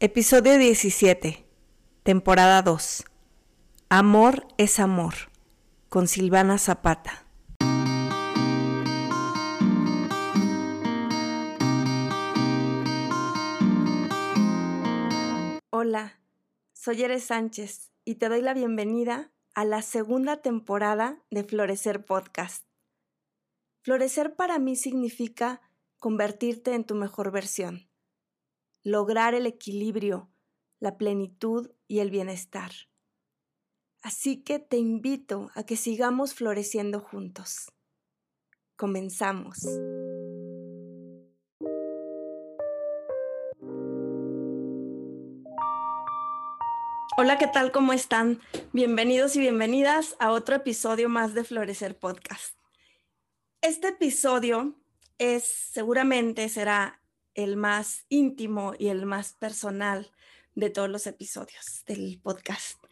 Episodio 17, temporada 2. Amor es amor, con Silvana Zapata. Hola, soy Eres Sánchez y te doy la bienvenida a la segunda temporada de Florecer Podcast. Florecer para mí significa convertirte en tu mejor versión lograr el equilibrio, la plenitud y el bienestar. Así que te invito a que sigamos floreciendo juntos. Comenzamos. Hola, ¿qué tal? ¿Cómo están? Bienvenidos y bienvenidas a otro episodio más de Florecer Podcast. Este episodio es seguramente será el más íntimo y el más personal de todos los episodios del podcast.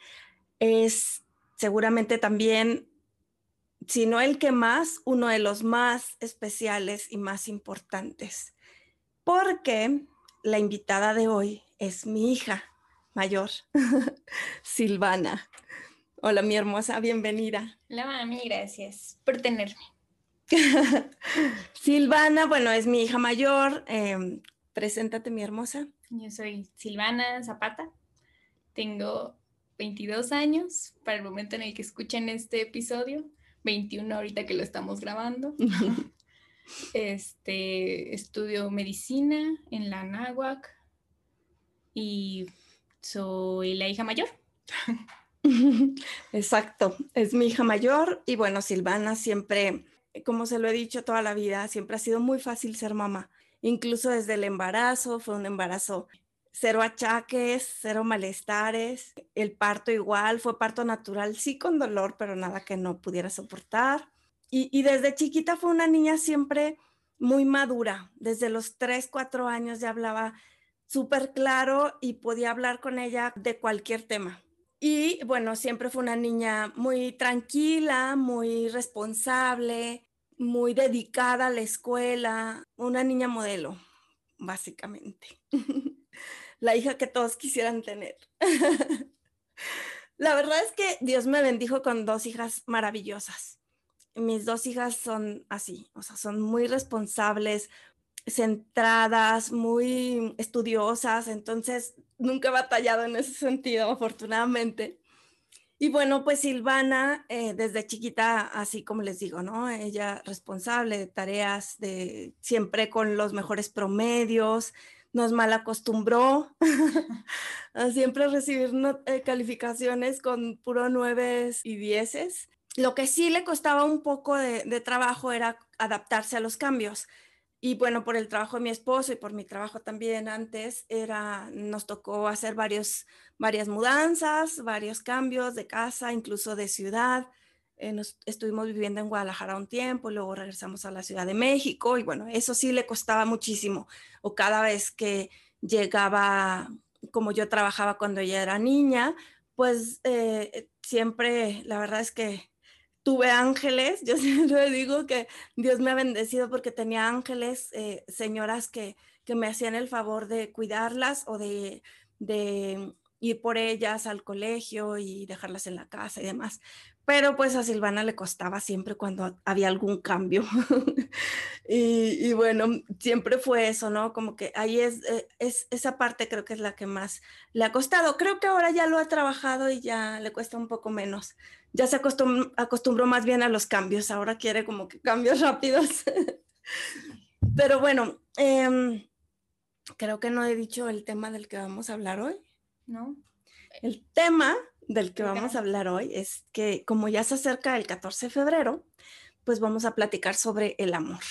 Es seguramente también, si no el que más, uno de los más especiales y más importantes, porque la invitada de hoy es mi hija mayor, Silvana. Hola, mi hermosa, bienvenida. Hola, mami, gracias por tenerme. Silvana, bueno, es mi hija mayor. Em, preséntate, mi hermosa. Yo soy Silvana Zapata. Tengo 22 años para el momento en el que escuchen este episodio. 21 ahorita que lo estamos grabando. este, estudio medicina en la Náhuac y soy la hija mayor. Exacto, es mi hija mayor y bueno, Silvana siempre como se lo he dicho toda la vida, siempre ha sido muy fácil ser mamá. Incluso desde el embarazo, fue un embarazo cero achaques, cero malestares. El parto igual, fue parto natural, sí con dolor, pero nada que no pudiera soportar. Y, desde chiquita fue una niña siempre muy madura. Desde los 3, 4 años ya hablaba súper claro y podía hablar con ella de cualquier tema. Y bueno, siempre fue una niña muy tranquila, muy responsable, muy dedicada a la escuela, una niña modelo, básicamente. la hija que todos quisieran tener. la verdad es que Dios me bendijo con dos hijas maravillosas. Mis dos hijas son así, o sea, son muy responsables, centradas, muy estudiosas, entonces nunca he batallado en ese sentido, afortunadamente. Y bueno, pues Silvana, eh, desde chiquita, así como les digo, ¿no? Ella responsable de tareas, de siempre con los mejores promedios, nos mal acostumbró a siempre recibir eh, calificaciones con puro nueves y dieces. Lo que sí le costaba un poco de trabajo era adaptarse a los cambios y bueno, por el trabajo de mi esposo y por mi trabajo también antes, era, nos tocó hacer varios, varias mudanzas, varios cambios de casa, incluso de ciudad. Eh, nos, estuvimos viviendo en Guadalajara un tiempo, luego regresamos a la Ciudad de México y bueno, eso sí le costaba muchísimo. O cada vez que llegaba, como yo trabajaba cuando ella era niña, pues eh, siempre, la verdad es que tuve ángeles, yo siempre digo que Dios me ha bendecido porque tenía ángeles, eh, señoras que, que, me hacían el favor de cuidarlas o de, de, ir por ellas al colegio y dejarlas en la casa y demás. Pero pues a Silvana le costaba siempre cuando había algún cambio. y, y, bueno, siempre fue eso, ¿no? Como que ahí es, eh, es, esa parte creo que es la que más le ha costado. Creo que ahora ya lo ha trabajado y ya le cuesta un poco menos ya se acostumbró más bien a los cambios, ahora quiere como que cambios rápidos. Pero bueno, em, creo que no he dicho el tema del que vamos a hablar hoy. No. El tema del que vamos a hablar hoy es que como ya se acerca el 14 de febrero, pues vamos a platicar sobre el amor.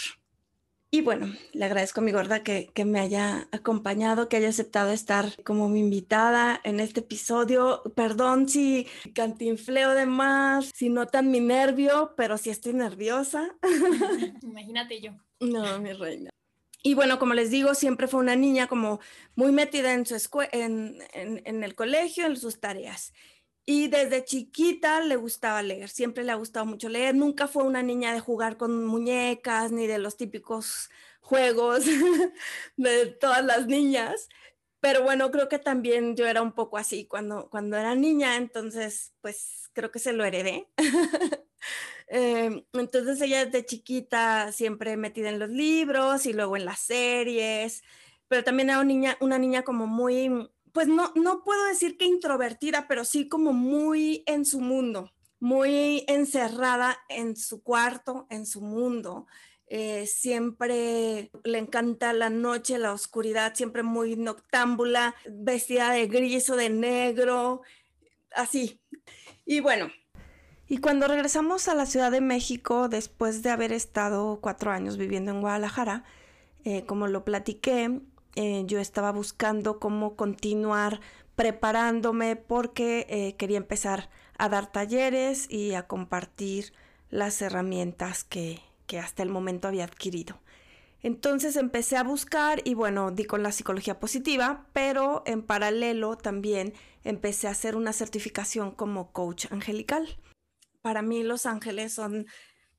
Y bueno, le agradezco a mi gorda que, que, me haya acompañado, que haya aceptado estar como mi invitada en este episodio. Perdón si cantinfleo de más, si notan mi nervio, pero sí estoy nerviosa. Imagínate yo. No, mi reina. Y bueno, como les digo, siempre fue una niña como muy metida en, su en, en, en el colegio, en sus tareas. Y desde chiquita le gustaba leer, siempre le ha gustado mucho leer. Nunca fue una niña de jugar con muñecas ni de los típicos juegos de todas las niñas. pero bueno, creo que también yo era un poco así cuando, cuando era niña, entonces pues creo que se lo heredé. Em, entonces ella desde chiquita siempre metida en los libros y luego en las series, pero también era una niña, una niña como muy, pues no, no puedo decir que introvertida, pero sí como muy en su mundo, muy encerrada en su cuarto, en su mundo. Eh, siempre le encanta la noche, la oscuridad, siempre muy noctámbula, vestida de gris o de negro, así. Y bueno, y cuando regresamos a la Ciudad de México, después de haber estado cuatro años viviendo en Guadalajara, eh, como lo platiqué, eh, yo estaba buscando cómo continuar preparándome porque quería empezar a dar talleres y a compartir las herramientas que, que hasta el momento había adquirido. Entonces empecé a buscar y bueno, di con la psicología positiva, pero en paralelo también empecé a hacer una certificación como coach angelical. Para mí los ángeles son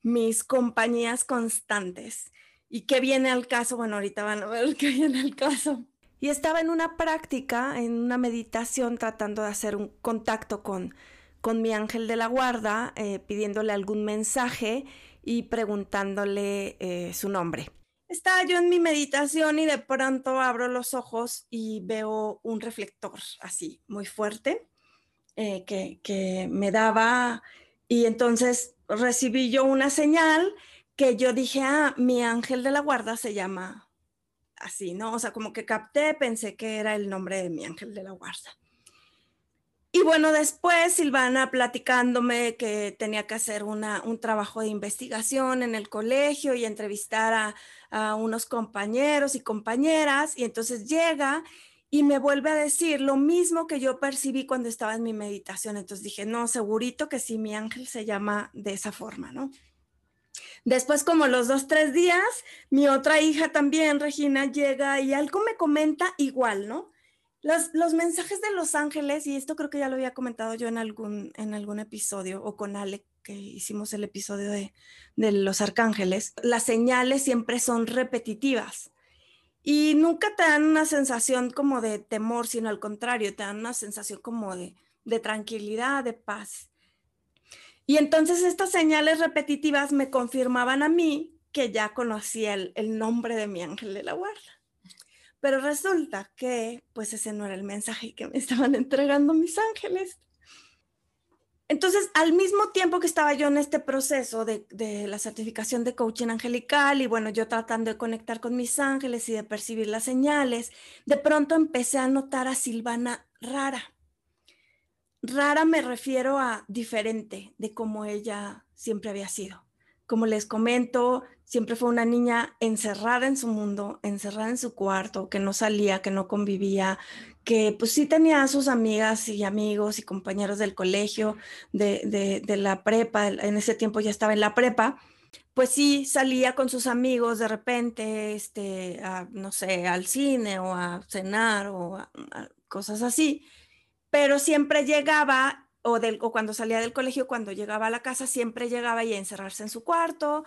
mis compañías constantes. ¿Y qué viene al caso? Bueno, ahorita van a ver qué viene al caso. Y estaba en una práctica, en una meditación, tratando de hacer un contacto con, con mi ángel de la guarda, eh, pidiéndole algún mensaje y preguntándole eh, su nombre. Estaba yo en mi meditación y de pronto abro los ojos y veo un reflector así, muy fuerte, eh, que, que me daba y entonces recibí yo una señal que yo dije, ah, mi ángel de la guarda se llama así, ¿no? O sea, como que capté, pensé que era el nombre de mi ángel de la guarda. Y bueno, después Silvana platicándome que tenía que hacer una, un trabajo de investigación en el colegio y entrevistar a, a, unos compañeros y compañeras. Y entonces llega y me vuelve a decir lo mismo que yo percibí cuando estaba en mi meditación. Entonces dije, no, segurito que sí, mi ángel se llama de esa forma, ¿no? Después, como los dos, tres días, mi otra hija también, Regina, llega y algo me comenta igual, ¿no? Los, mensajes de los ángeles, y esto creo que ya lo había comentado yo en algún, en algún episodio, o con Ale, que hicimos el episodio de, de los arcángeles, las señales siempre son repetitivas. Y nunca te dan una sensación como de temor, sino al contrario, te dan una sensación como de, de tranquilidad, de paz. Y entonces estas señales repetitivas me confirmaban a mí que ya conocía el, nombre de mi ángel de la guarda. Pero resulta que pues ese no era el mensaje que me estaban entregando mis ángeles. Entonces, al mismo tiempo que estaba yo en este proceso de, la certificación de coaching angelical y bueno, yo tratando de conectar con mis ángeles y de percibir las señales, de pronto empecé a notar a Silvana rara. Rara me refiero a diferente de como ella siempre había sido. Como les comento, siempre fue una niña encerrada en su mundo, encerrada en su cuarto, que no salía, que no convivía, que pues sí tenía a sus amigas y amigos y compañeros del colegio, de, de, la prepa, en ese tiempo ya estaba en la prepa, pues sí salía con sus amigos de repente, este, no sé, al cine o a cenar o cosas así, pero siempre llegaba o, del, o cuando salía del colegio, cuando llegaba a la casa, siempre llegaba y a encerrarse en su cuarto,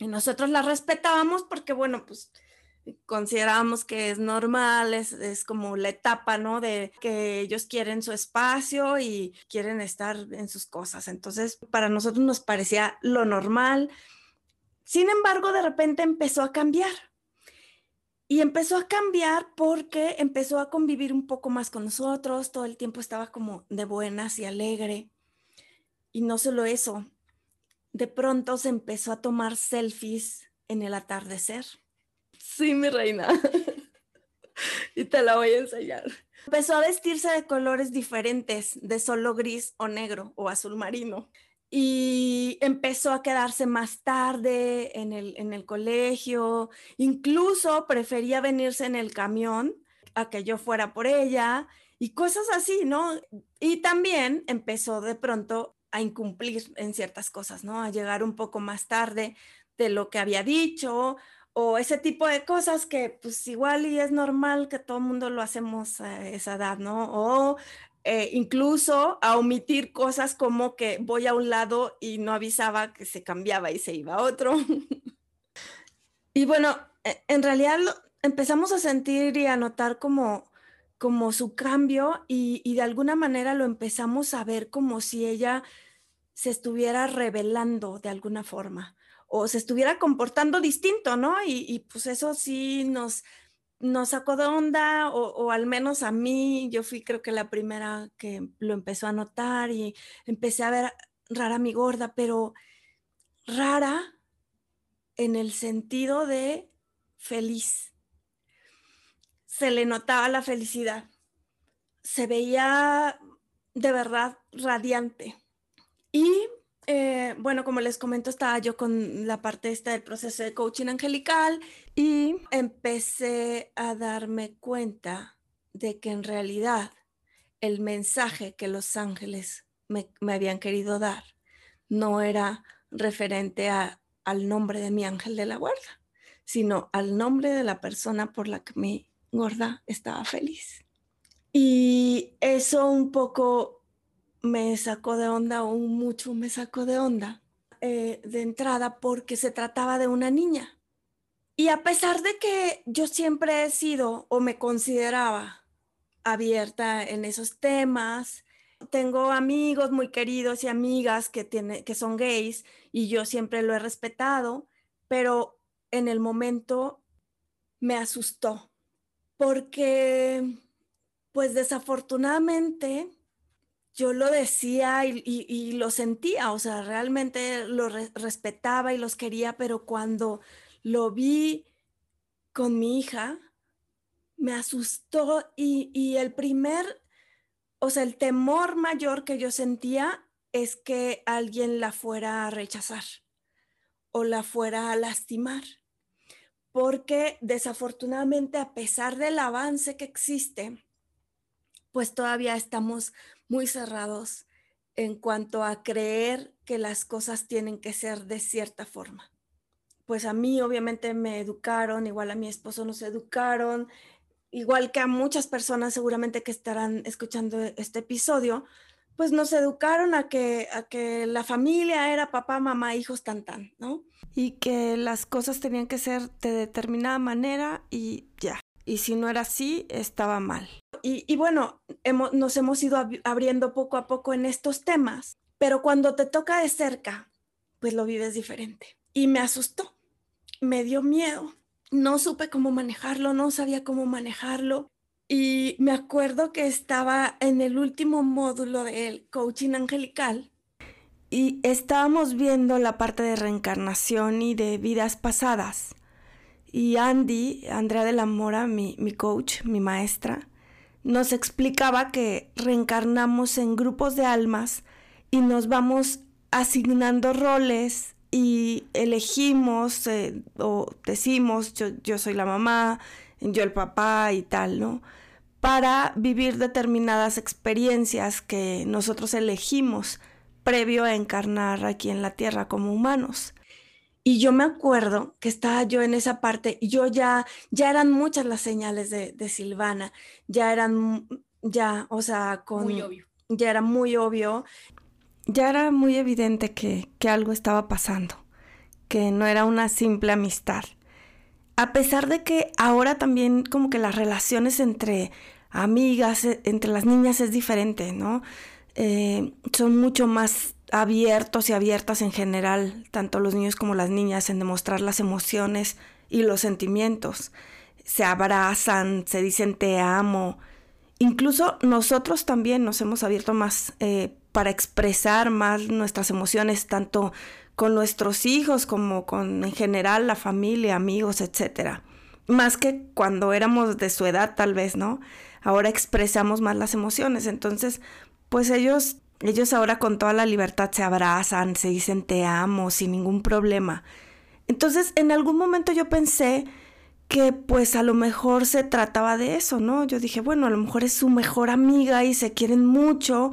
y nosotros la respetábamos porque, bueno, pues considerábamos que es normal, es, es, como la etapa, ¿no? De que ellos quieren su espacio y quieren estar en sus cosas. Entonces, para nosotros nos parecía lo normal. Sin embargo, de repente empezó a cambiar. Y empezó a cambiar porque empezó a convivir un poco más con nosotros, todo el tiempo estaba como de buenas y alegre. Y no solo eso, de pronto se empezó a tomar selfies en el atardecer. Sí, mi reina. y te la voy a enseñar. Empezó a vestirse de colores diferentes, de solo gris o negro o azul marino. Y empezó a quedarse más tarde en el, en el colegio. Incluso prefería venirse en el camión a que yo fuera por ella y cosas así, ¿no? Y también empezó de pronto a incumplir en ciertas cosas, ¿no? A llegar un poco más tarde de lo que había dicho o ese tipo de cosas que pues igual y es normal que todo el mundo lo hacemos a esa edad, ¿no? O eh, incluso a omitir cosas como que voy a un lado y no avisaba que se cambiaba y se iba a otro. y bueno, e, en realidad empezamos a sentir y a notar como como su cambio y, y de alguna manera lo empezamos a ver como si ella se estuviera revelando de alguna forma o se estuviera comportando distinto, ¿no? Y, pues eso sí nos, nos sacó de onda, o, al menos a mí, yo fui creo que la primera que lo empezó a notar y empecé a ver rara mi gorda, pero rara en el sentido de feliz. Se le notaba la felicidad. Se veía de verdad radiante. Y eh, bueno, como les comento, estaba yo con la parte esta del proceso de coaching angelical y empecé a darme cuenta de que en realidad el mensaje que los ángeles me, habían querido dar no era referente a, al nombre de mi ángel de la guarda, sino al nombre de la persona por la que mi gorda estaba feliz. Y eso un poco me sacó de onda, aún mucho me sacó de onda eh, de entrada porque se trataba de una niña. Y a pesar de que yo siempre he sido o me consideraba abierta en esos temas, tengo amigos muy queridos y amigas que, tiene, que son gays y yo siempre lo he respetado, pero en el momento me asustó porque pues desafortunadamente yo lo decía y, lo sentía, o sea, realmente lo respetaba y los quería, pero cuando lo vi con mi hija, me asustó y, y el primer, o sea, el temor mayor que yo sentía es que alguien la fuera a rechazar o la fuera a lastimar. Porque desafortunadamente, a pesar del avance que existe, pues todavía estamos muy cerrados en cuanto a creer que las cosas tienen que ser de cierta forma. Pues a mí obviamente me educaron, igual a mi esposo nos educaron, igual que a muchas personas seguramente que estarán escuchando este episodio, pues nos educaron a que, a que la familia era papá, mamá, hijos, tan, tan, ¿no? Y que las cosas tenían que ser de determinada manera y ya. Y si no era así, estaba mal y, bueno, nos hemos ido abriendo poco a poco en estos temas, pero cuando te toca de cerca, pues lo vives diferente. Y me asustó, me dio miedo, no supe cómo manejarlo, no sabía cómo manejarlo. Y me acuerdo que estaba en el último módulo del coaching angelical y estábamos viendo la parte de reencarnación y de vidas pasadas. Y Andy, Andrea de la Mora, mi, mi coach, mi maestra, nos explicaba que reencarnamos en grupos de almas y nos vamos asignando roles y elegimos eh, o decimos yo, yo soy la mamá, yo el papá y tal, ¿no? Para vivir determinadas experiencias que nosotros elegimos previo a encarnar aquí en la Tierra como humanos. Y yo me acuerdo que estaba yo en esa parte y yo ya, ya eran muchas las señales de, Silvana, ya eran, ya, o sea, con... Muy obvio. Ya era muy obvio. Ya era muy evidente que, que algo estaba pasando, que no era una simple amistad. A pesar de que ahora también como que las relaciones entre amigas, e, entre las niñas es diferente, ¿no? Eh, son mucho más abiertos y abiertas en general, tanto los niños como las niñas, en demostrar las emociones y los sentimientos. Se abrazan, se dicen te amo. Incluso nosotros también nos hemos abierto más eh, para expresar más nuestras emociones, tanto con nuestros hijos como con en general la familia, amigos, etc. Más que cuando éramos de su edad tal vez, ¿no? Ahora expresamos más las emociones. Entonces, pues ellos ellos ahora con toda la libertad se abrazan, se dicen te amo sin ningún problema. Entonces, en algún momento yo pensé que pues a lo mejor se trataba de eso, ¿no? Yo dije, bueno, a lo mejor es su mejor amiga y se quieren mucho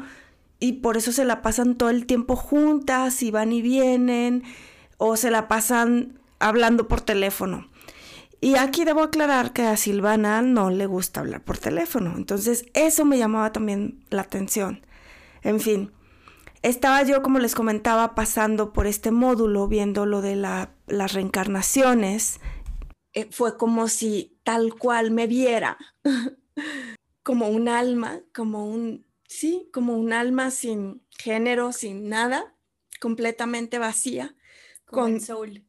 y por eso se la pasan todo el tiempo juntas y van y vienen o se la pasan hablando por teléfono. Y aquí debo aclarar que a Silvana no le gusta hablar por teléfono, entonces eso me llamaba también la atención. En fin, estaba yo, como les comentaba, pasando por este módulo, viendo lo de las reencarnaciones. Eh, fue como si tal cual me viera. como un alma, como un, sí, como un alma sin género, sin nada, completamente vacía. Como con, en Soul.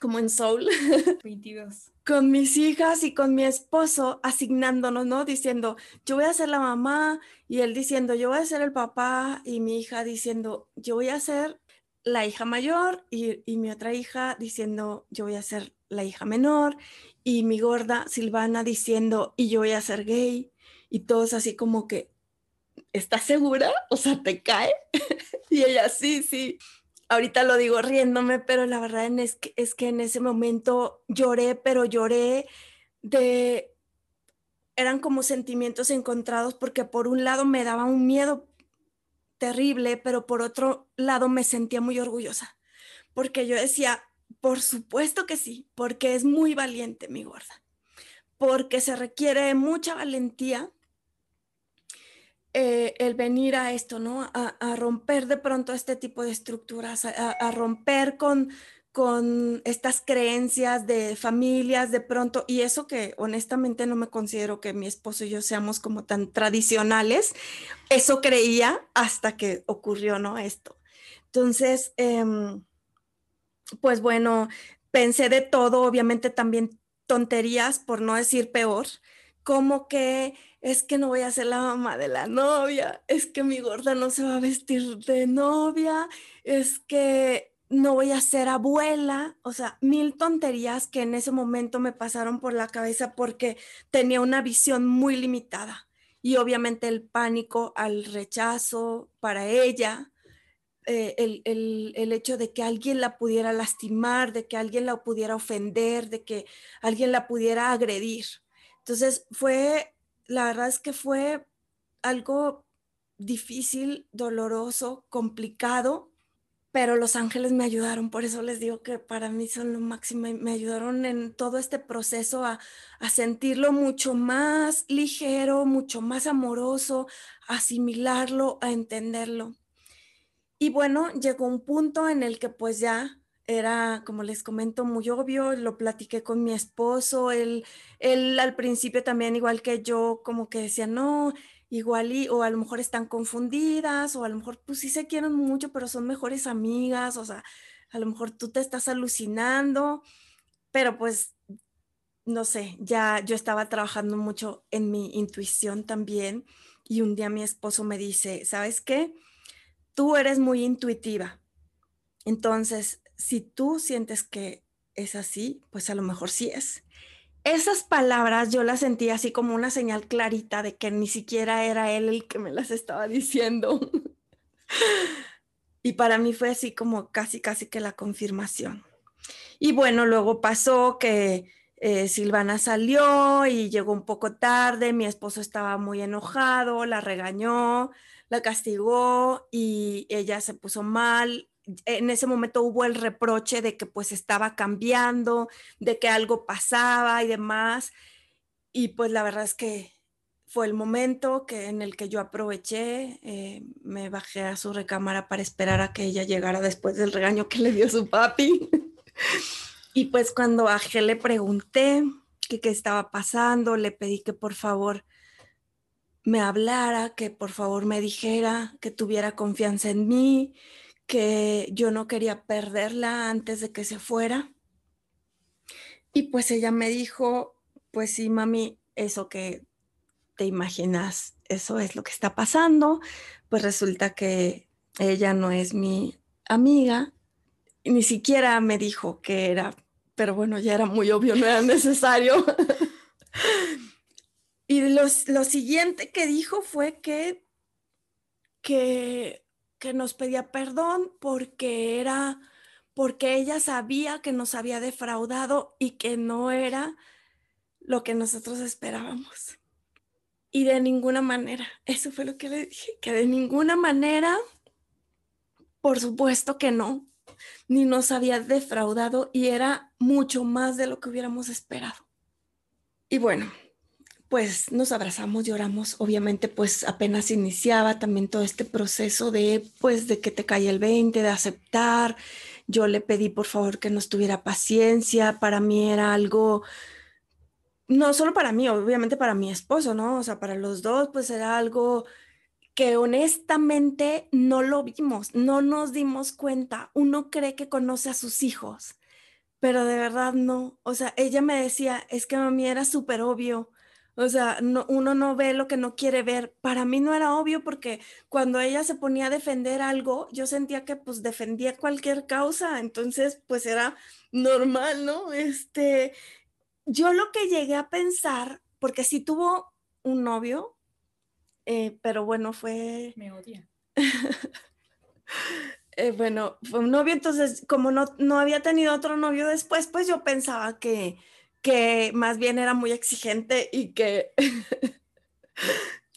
Como en Soul. 22. Con mis hijas y con mi esposo asignándonos, ¿no? Diciendo, yo voy a ser la mamá y él diciendo, yo voy a ser el papá y mi hija diciendo, yo voy a ser la hija mayor y, y mi otra hija diciendo, yo voy a ser la hija menor y mi gorda Silvana diciendo, y yo voy a ser gay y todos así como que, ¿estás segura? O sea, ¿te cae? y ella, sí, sí. Ahorita lo digo riéndome, pero la verdad es que, es que en ese momento lloré, pero lloré de... Eran como sentimientos encontrados porque por un lado me daba un miedo terrible, pero por otro lado me sentía muy orgullosa, porque yo decía, por supuesto que sí, porque es muy valiente mi gorda, porque se requiere mucha valentía eh, el venir a esto, ¿no? A, romper de pronto este tipo de estructuras, a, romper con, con estas creencias de familias de pronto, y eso que honestamente no me considero que mi esposo y yo seamos como tan tradicionales, eso creía hasta que ocurrió, ¿no? Esto. Entonces, em, pues bueno, pensé de todo, obviamente también tonterías, por no decir peor, como que es que no voy a ser la mamá de la novia, es que mi gorda no se va a vestir de novia, es que no voy a ser abuela, o sea, mil tonterías que en ese momento me pasaron por la cabeza porque tenía una visión muy limitada y obviamente el pánico al rechazo para ella, eh, el, el, hecho de que alguien la pudiera lastimar, de que alguien la pudiera ofender, de que alguien la pudiera agredir. Entonces fue, la verdad es que fue algo difícil, doloroso, complicado, pero los ángeles me ayudaron, por eso les digo que para mí son lo máximo, me ayudaron en todo este proceso a, a sentirlo mucho más ligero, mucho más amoroso, asimilarlo, a entenderlo. Y bueno, llegó un punto en el que pues ya era, como les comento, muy obvio, lo platiqué con mi esposo, él, él al principio también, igual que yo, como que decía, no, igual y, o a lo mejor están confundidas, o a lo mejor pues sí se quieren mucho, pero son mejores amigas, o sea, a lo mejor tú te estás alucinando, pero pues, no sé, ya yo estaba trabajando mucho en mi intuición también, y un día mi esposo me dice, ¿sabes qué? tú eres muy intuitiva. Entonces, si tú sientes que es así, pues a lo mejor sí es. Esas palabras yo las sentí así como una señal clarita de que ni siquiera era él el que me las estaba diciendo. y para mí fue así como casi, casi que la confirmación. Y bueno, luego pasó que eh, Silvana salió y llegó un poco tarde, mi esposo estaba muy enojado, la regañó, la castigó y ella se puso mal. En ese momento hubo el reproche de que pues estaba cambiando, de que algo pasaba y demás. Y pues la verdad es que fue el momento que, en el que yo aproveché, eh, me bajé a su recámara para esperar a que ella llegara después del regaño que le dio su papi. y pues cuando bajé le pregunté qué estaba pasando, le pedí que por favor me hablara, que por favor me dijera, que tuviera confianza en mí, que yo no quería perderla antes de que se fuera. Y pues ella me dijo, pues sí, mami, eso que te imaginas, eso es lo que está pasando. Pues resulta que ella no es mi amiga, ni siquiera me dijo que era, pero bueno, ya era muy obvio, no era necesario. Y lo siguiente que dijo fue que, que, que nos pedía perdón porque era, porque ella sabía que nos había defraudado y que no era lo que nosotros esperábamos. Y de ninguna manera, eso fue lo que le dije, que de ninguna manera, por supuesto que no, ni nos había defraudado y era mucho más de lo que hubiéramos esperado. Y bueno, pues nos abrazamos, lloramos, obviamente pues apenas iniciaba también todo este proceso de pues de que te cae el 20, de aceptar. Yo le pedí por favor que nos tuviera paciencia, para mí era algo no solo para mí, obviamente para mi esposo, ¿no? O sea, para los dos, pues era algo que honestamente no lo vimos, no nos dimos cuenta. Uno cree que conoce a sus hijos, pero de verdad no. O sea, ella me decía, es que a mí era súper obvio. O sea, no, uno no ve lo que no quiere ver. Para mí no era obvio porque cuando ella se ponía a defender algo, yo sentía que pues defendía cualquier causa. Entonces, pues era normal, ¿no? Este, yo lo que llegué a pensar, porque sí tuvo un novio, eh, pero bueno, fue... Me odia. Eh, bueno, fue un novio, entonces como no, no había tenido otro novio después, pues yo pensaba que, que más bien era muy exigente y que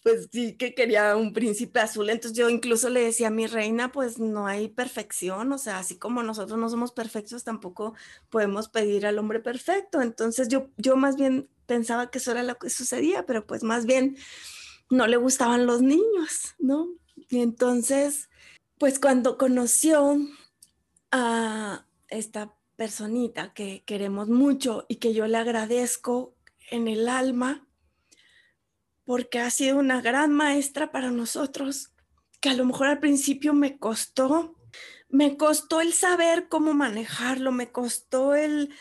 pues sí que quería un príncipe azul. Entonces yo incluso le decía a mi reina, pues no hay perfección, o sea, así como nosotros no somos perfectos, tampoco podemos pedir al hombre perfecto. Entonces yo, yo más bien pensaba que eso era lo que sucedía, pero pues más bien no le gustaban los niños, ¿no? Y entonces, pues cuando conoció a esta personita que queremos mucho y que yo le agradezco en el alma, porque ha sido una gran maestra para nosotros, que a lo mejor al principio me costó, me costó el saber cómo manejarlo, me costó el,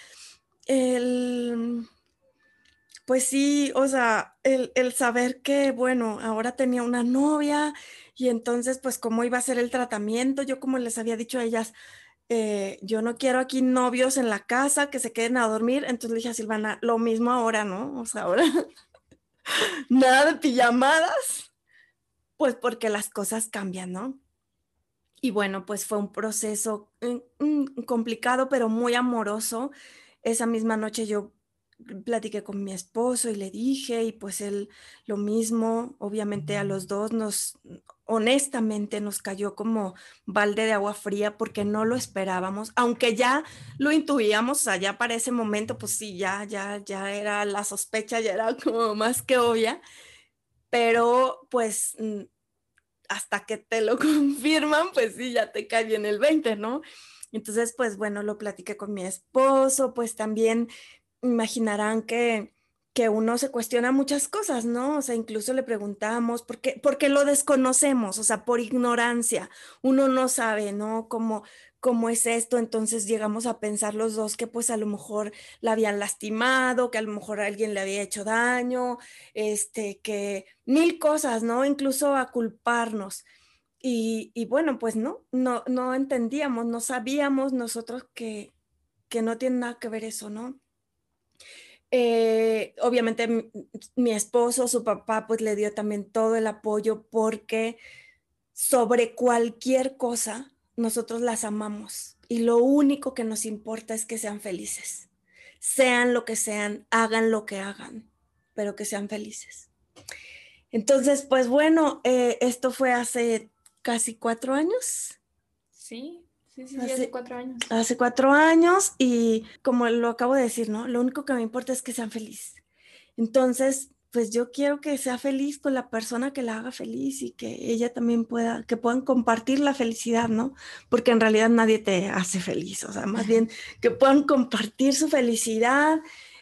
el pues sí, o sea, el, el, saber que, bueno, ahora tenía una novia y entonces, pues, cómo iba a ser el tratamiento, yo como les había dicho a ellas, eh, yo no quiero aquí novios en la casa que se queden a dormir, entonces le dije a Silvana, lo mismo ahora, ¿no? O sea, ahora nada de pijamadas, pues porque las cosas cambian, ¿no? Y bueno, pues fue un proceso mm, mm, complicado, pero muy amoroso. Esa misma noche yo platiqué con mi esposo y le dije, y pues él lo mismo, obviamente a los dos nos, honestamente nos cayó como balde de agua fría porque no lo esperábamos, aunque ya lo intuíamos, sea, ya para ese momento, pues sí, ya, ya, ya era la sospecha, ya era como más que obvia, pero pues mm, hasta que te lo confirman, pues sí, ya te cae bien el 20, ¿no? Entonces, pues bueno, lo platiqué con mi esposo, pues también imaginarán que que uno se cuestiona muchas cosas, ¿no? O sea, incluso le preguntamos, ¿por qué? Porque lo desconocemos, o sea, por ignorancia, uno no sabe, ¿no? Cómo, cómo es esto, entonces llegamos a pensar los dos que pues a lo mejor la habían lastimado, que a lo mejor alguien le había hecho daño, este, que mil cosas, ¿no? Incluso a culparnos. Y, y bueno, pues no, no, no entendíamos, no sabíamos nosotros que, que no tiene nada que ver eso, ¿no? Eh, obviamente mi, esposo, su papá, pues le dio también todo el apoyo porque sobre cualquier cosa nosotros las amamos y lo único que nos importa es que sean felices, sean lo que sean, hagan lo que hagan, pero que sean felices. Entonces, pues bueno, eh, esto fue hace casi cuatro años. Sí, hace, cuatro años. Hace cuatro años y como lo acabo de decir, ¿no? Lo único que me importa es que sean felices. Entonces, pues yo quiero que sea feliz con la persona que la haga feliz y que ella también pueda, que puedan compartir la felicidad, ¿no? Porque en realidad nadie te hace feliz, o sea, más bien que puedan compartir su felicidad,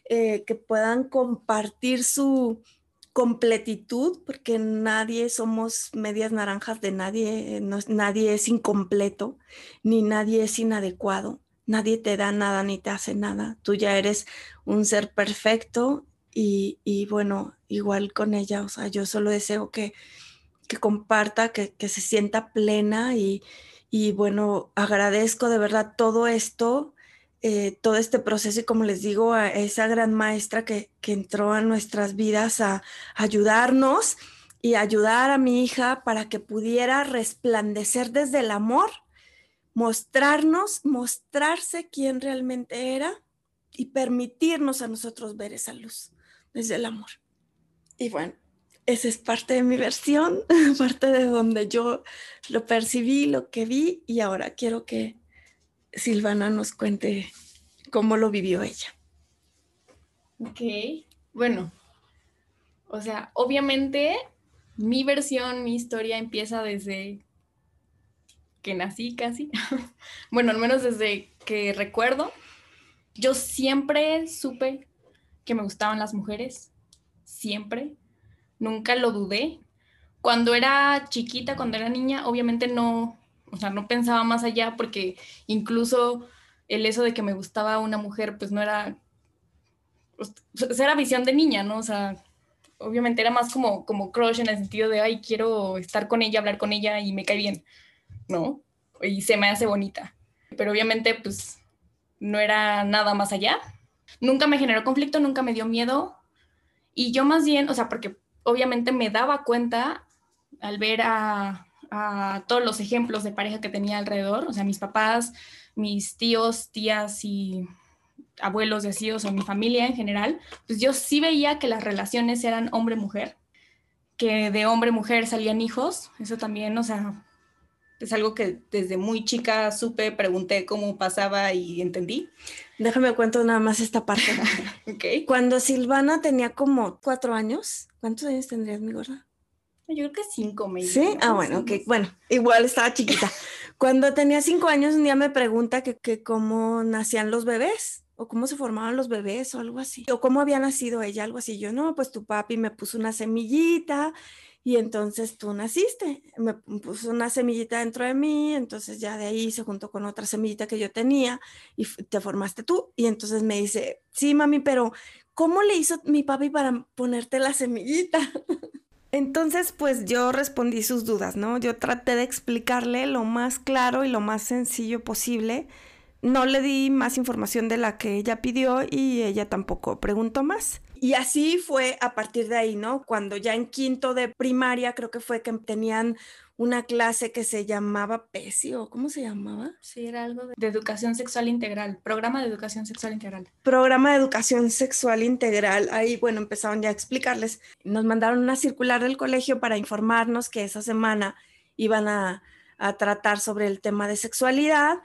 eh, que puedan compartir su, completitud, porque nadie somos medias naranjas de nadie, nadie es incompleto, ni nadie es inadecuado, nadie te da nada ni te hace nada, tú ya eres un ser perfecto y, bueno, igual con ella, o sea, yo solo deseo que, que comparta, que, que se sienta plena y, y bueno, agradezco de verdad todo esto eh, todo este proceso y como les digo, a esa gran maestra que, que entró a nuestras vidas a, ayudarnos y ayudar a mi hija para que pudiera resplandecer desde el amor, mostrarnos, mostrarse quién realmente era y permitirnos a nosotros ver esa luz desde el amor. Y bueno, esa es parte de mi versión, parte de donde yo lo percibí, lo que vi y ahora quiero que Silvana nos cuente cómo lo vivió ella. Ok, bueno, o sea, obviamente mi versión, mi historia empieza desde que nací casi. bueno, al menos desde que recuerdo. Yo siempre supe que me gustaban las mujeres, siempre, nunca lo dudé. Cuando era chiquita, cuando era niña, obviamente no, o sea, no pensaba más allá porque incluso el eso de que me gustaba una mujer, pues no era, pues, era visión de niña, ¿no? O sea, obviamente era más como, como crush en el sentido de, ay, quiero estar con ella, hablar con ella y me cae bien, ¿no? Y se me hace bonita. Pero obviamente, pues, no era nada más allá. Nunca me generó conflicto, nunca me dio miedo. Y yo más bien, o sea, porque obviamente me daba cuenta al ver a, a todos los ejemplos de pareja que tenía alrededor, o sea, mis papás, mis tíos, tías y abuelos de así, o mi familia en general, pues yo sí veía que las relaciones eran hombre-mujer, que de hombre-mujer salían hijos, eso también, o sea, es algo que desde muy chica supe, pregunté cómo pasaba y entendí. Déjame cuento nada más esta parte. okay. Cuando Silvana tenía como cuatro años, ¿cuántos años tendrías, mi gorda? Yo creo que cinco, me Sí, ah, bueno, ok, bueno, igual estaba chiquita. Cuando tenía cinco años, un día me pregunta que, que cómo nacían los bebés o cómo se formaban los bebés o algo así, o cómo había nacido ella, algo así. Yo, no, pues tu papi me puso una semillita y entonces tú naciste, me puso una semillita dentro de mí, entonces ya de ahí se juntó con otra semillita que yo tenía y te formaste tú. Y entonces me dice, sí, mami, pero ¿cómo le hizo mi papi para ponerte la semillita? Entonces, pues yo respondí sus dudas, ¿no? Yo traté de explicarle lo más claro y lo más sencillo posible no le di más información de la que ella pidió y ella tampoco preguntó más. Y así fue a partir de ahí, ¿no? Cuando ya en quinto de primaria creo que fue que tenían una clase que se llamaba PESI o ¿cómo se llamaba? Sí, era algo de, de, educación sexual integral, programa de educación sexual integral. Programa de educación sexual integral. Ahí, bueno, empezaron ya a explicarles. Nos mandaron una circular del colegio para informarnos que esa semana iban a, a tratar sobre el tema de sexualidad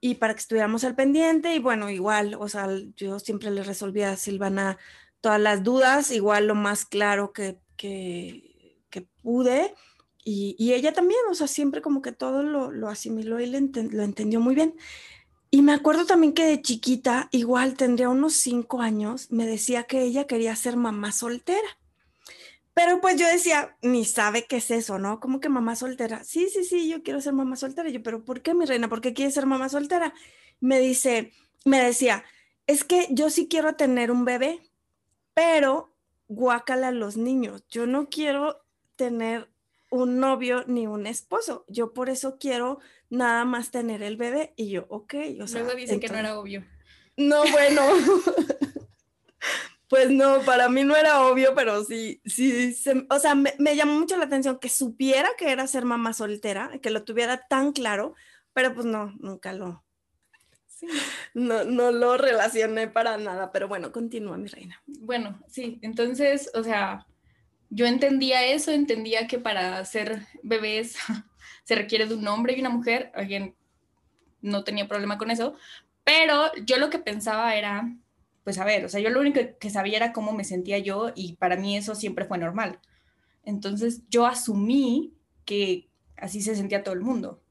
y para que estuviéramos al pendiente y bueno, igual, o sea, yo siempre le resolvía a Silvana todas las dudas, igual lo más claro que, que, pude y, ella también, o sea, siempre como que todo lo, lo asimiló y lo entendió muy bien. Y me acuerdo también que de chiquita, igual tendría unos cinco años, me decía que ella quería ser mamá soltera. Pero pues yo decía, ni sabe qué es eso, ¿no? Como que mamá soltera. Sí, sí, sí, yo quiero ser mamá soltera. Y yo, pero ¿por qué, mi reina? ¿Por qué quieres ser mamá soltera? Me dice, me decía, es que yo sí quiero tener un bebé, pero guácala a los niños. Yo no quiero tener un novio ni un esposo. Yo por eso quiero nada más tener el bebé. Y yo, ok. O sea, Luego dice entonces, que no era obvio. No, bueno. Pues no, para mí no era obvio, pero sí, sí, se, o sea, me, me, llamó mucho la atención que supiera que era ser mamá soltera, que lo tuviera tan claro, pero pues no, nunca lo, sí. no, no lo relacioné para nada, pero bueno, continúa mi reina. Bueno, sí, entonces, o sea, yo entendía eso, entendía que para ser bebés se requiere de un hombre y una mujer, alguien no tenía problema con eso, pero yo lo que pensaba era pues a ver, o sea, yo lo único que sabía era cómo me sentía yo y para mí eso siempre fue normal. Entonces yo asumí que así se sentía todo el mundo.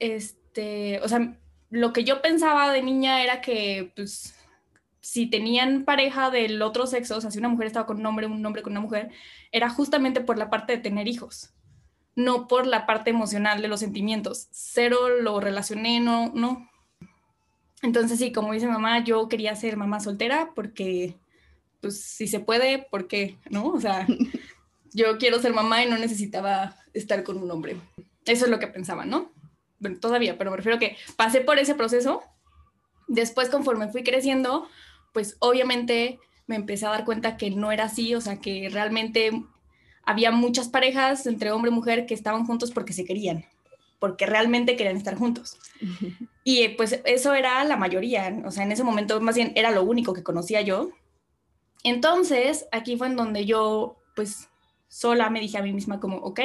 Este, o sea, lo que yo pensaba de niña era que, pues, si tenían pareja del otro sexo, o sea, si una mujer estaba con un hombre, un hombre con una mujer, era justamente por la parte de tener hijos, no por la parte emocional de los sentimientos. Cero lo relacioné, no, no, entonces, sí, como dice mamá, yo quería ser mamá soltera porque, pues, si se puede, ¿por qué? ¿No? O sea, yo quiero ser mamá y no necesitaba estar con un hombre. Eso es lo que pensaba, ¿no? Bueno, todavía, pero me refiero a que pasé por ese proceso. Después, conforme fui creciendo, pues obviamente me empecé a dar cuenta que no era así, o sea, que realmente había muchas parejas entre hombre y mujer que estaban juntos porque se querían, porque realmente querían estar juntos. Y pues eso era la mayoría, o sea, en ese momento más bien era lo único que conocía yo. Entonces, aquí fue en donde yo, pues, sola me dije a mí misma como, ok,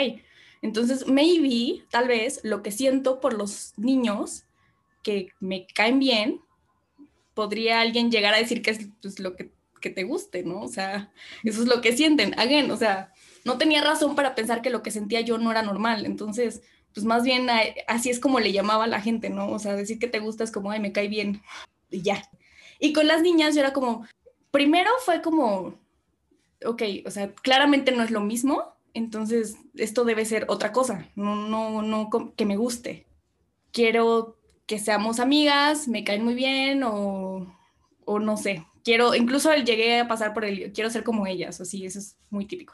entonces maybe, tal vez, lo que siento por los niños que me caen bien, podría alguien llegar a decir que es pues, lo que, que te guste, ¿no? O sea, eso es lo que sienten. Again, o sea, no tenía razón para pensar que lo que sentía yo no era normal. Entonces, pues más bien así es como le llamaba a la gente, ¿no? O sea, decir que te gusta es como, ay, me cae bien y ya. Y con las niñas yo era como, primero fue como, ok, o sea, claramente no es lo mismo, entonces esto debe ser otra cosa, no, no, no que me guste. Quiero que seamos amigas, me caen muy bien o, o no sé. Quiero, incluso llegué a pasar por el, quiero ser como ellas, así, eso es muy típico.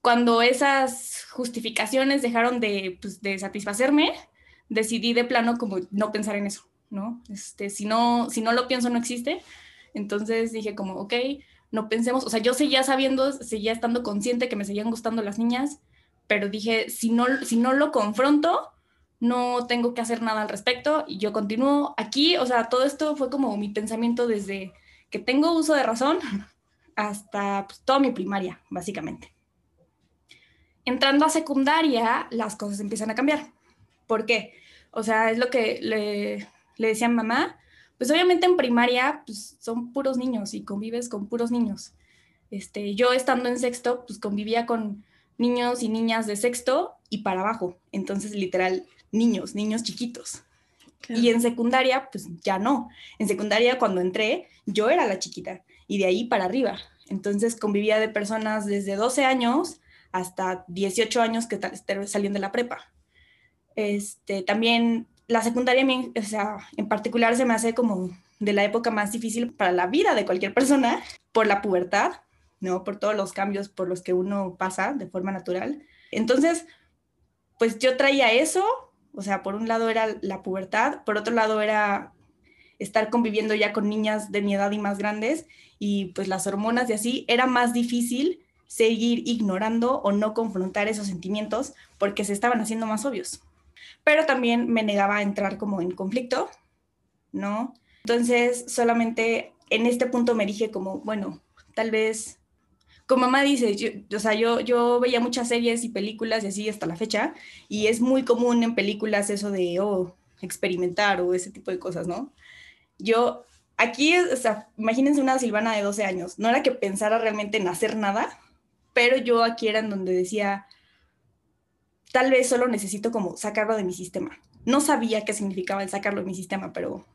Cuando esas justificaciones dejaron de, pues, de satisfacerme, decidí de plano como no pensar en eso, ¿no? Este, si no, si no lo pienso, no existe. Entonces dije como, ok, no pensemos, o sea, yo seguía sabiendo, seguía estando consciente que me seguían gustando las niñas, pero dije, si no, si no lo confronto, no tengo que hacer nada al respecto y yo continúo aquí, o sea, todo esto fue como mi pensamiento desde que tengo uso de razón hasta pues, toda mi primaria, básicamente. Entrando a secundaria, las cosas empiezan a cambiar. ¿Por qué? O sea, es lo que le, le decía mamá, pues obviamente en primaria pues, son puros niños y convives con puros niños. Este, yo estando en sexto, pues convivía con niños y niñas de sexto y para abajo. Entonces, literal, niños, niños chiquitos. Y en secundaria, pues ya no. En secundaria, cuando entré, yo era la chiquita y de ahí para arriba. Entonces convivía de personas desde 12 años hasta 18 años que salían de la prepa. Este, también la secundaria, o sea, en particular se me hace como de la época más difícil para la vida de cualquier persona por la pubertad, ¿no? Por todos los cambios por los que uno pasa de forma natural. Entonces, pues yo traía eso, o sea, por un lado era la pubertad, por otro lado era estar conviviendo ya con niñas de mi edad y más grandes y pues las hormonas y así, era más difícil seguir ignorando o no confrontar esos sentimientos porque se estaban haciendo más obvios pero también me negaba a entrar como en conflicto, ¿no? Entonces, solamente en este punto me dije como, bueno, tal vez, como mamá dice, yo, o sea, yo, yo veía muchas series y películas y así hasta la fecha, y es muy común en películas eso de, oh, experimentar o ese tipo de cosas, ¿no? Yo, aquí, o sea, imagínense una Silvana de 12 años, no era que pensara realmente en hacer nada, pero yo aquí era en donde decía, tal vez solo necesito como sacarlo de mi sistema. No sabía qué significaba el sacarlo de mi sistema, pero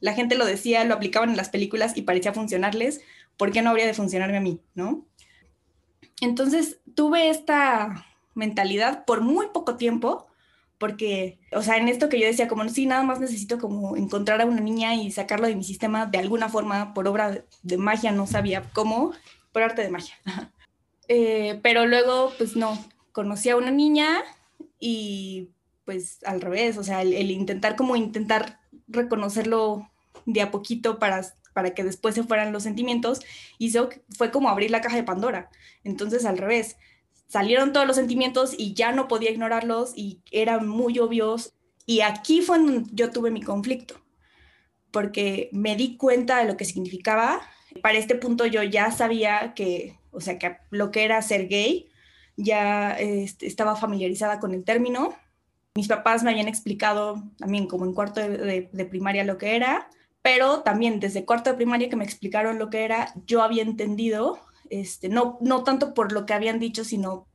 la gente lo decía, lo aplicaban en las películas y parecía funcionarles. ¿Por qué no habría de funcionarme a mí, no? Entonces tuve esta mentalidad por muy poco tiempo, porque, o sea, en esto que yo decía, como, sí, nada más necesito como encontrar a una niña y sacarlo de mi sistema de alguna forma, por obra de, magia, no sabía cómo, por arte de magia. Eh, pero luego, pues no, conocí a una niña y pues al revés, o sea, el, intentar como intentar reconocerlo de a poquito para, para que después se fueran los sentimientos, hizo, fue como abrir la caja de Pandora. Entonces al revés, salieron todos los sentimientos y ya no podía ignorarlos y eran muy obvios. Y aquí fue donde yo tuve mi conflicto, porque me di cuenta de lo que significaba. Para este punto yo ya sabía que, o sea, que lo que era ser gay, ya este, estaba familiarizada con el término. Mis papás me habían explicado también como en cuarto de, primaria lo que era, pero también desde cuarto de primaria que me explicaron lo que era, yo había entendido, este, no, no tanto por lo que habían dicho, sino,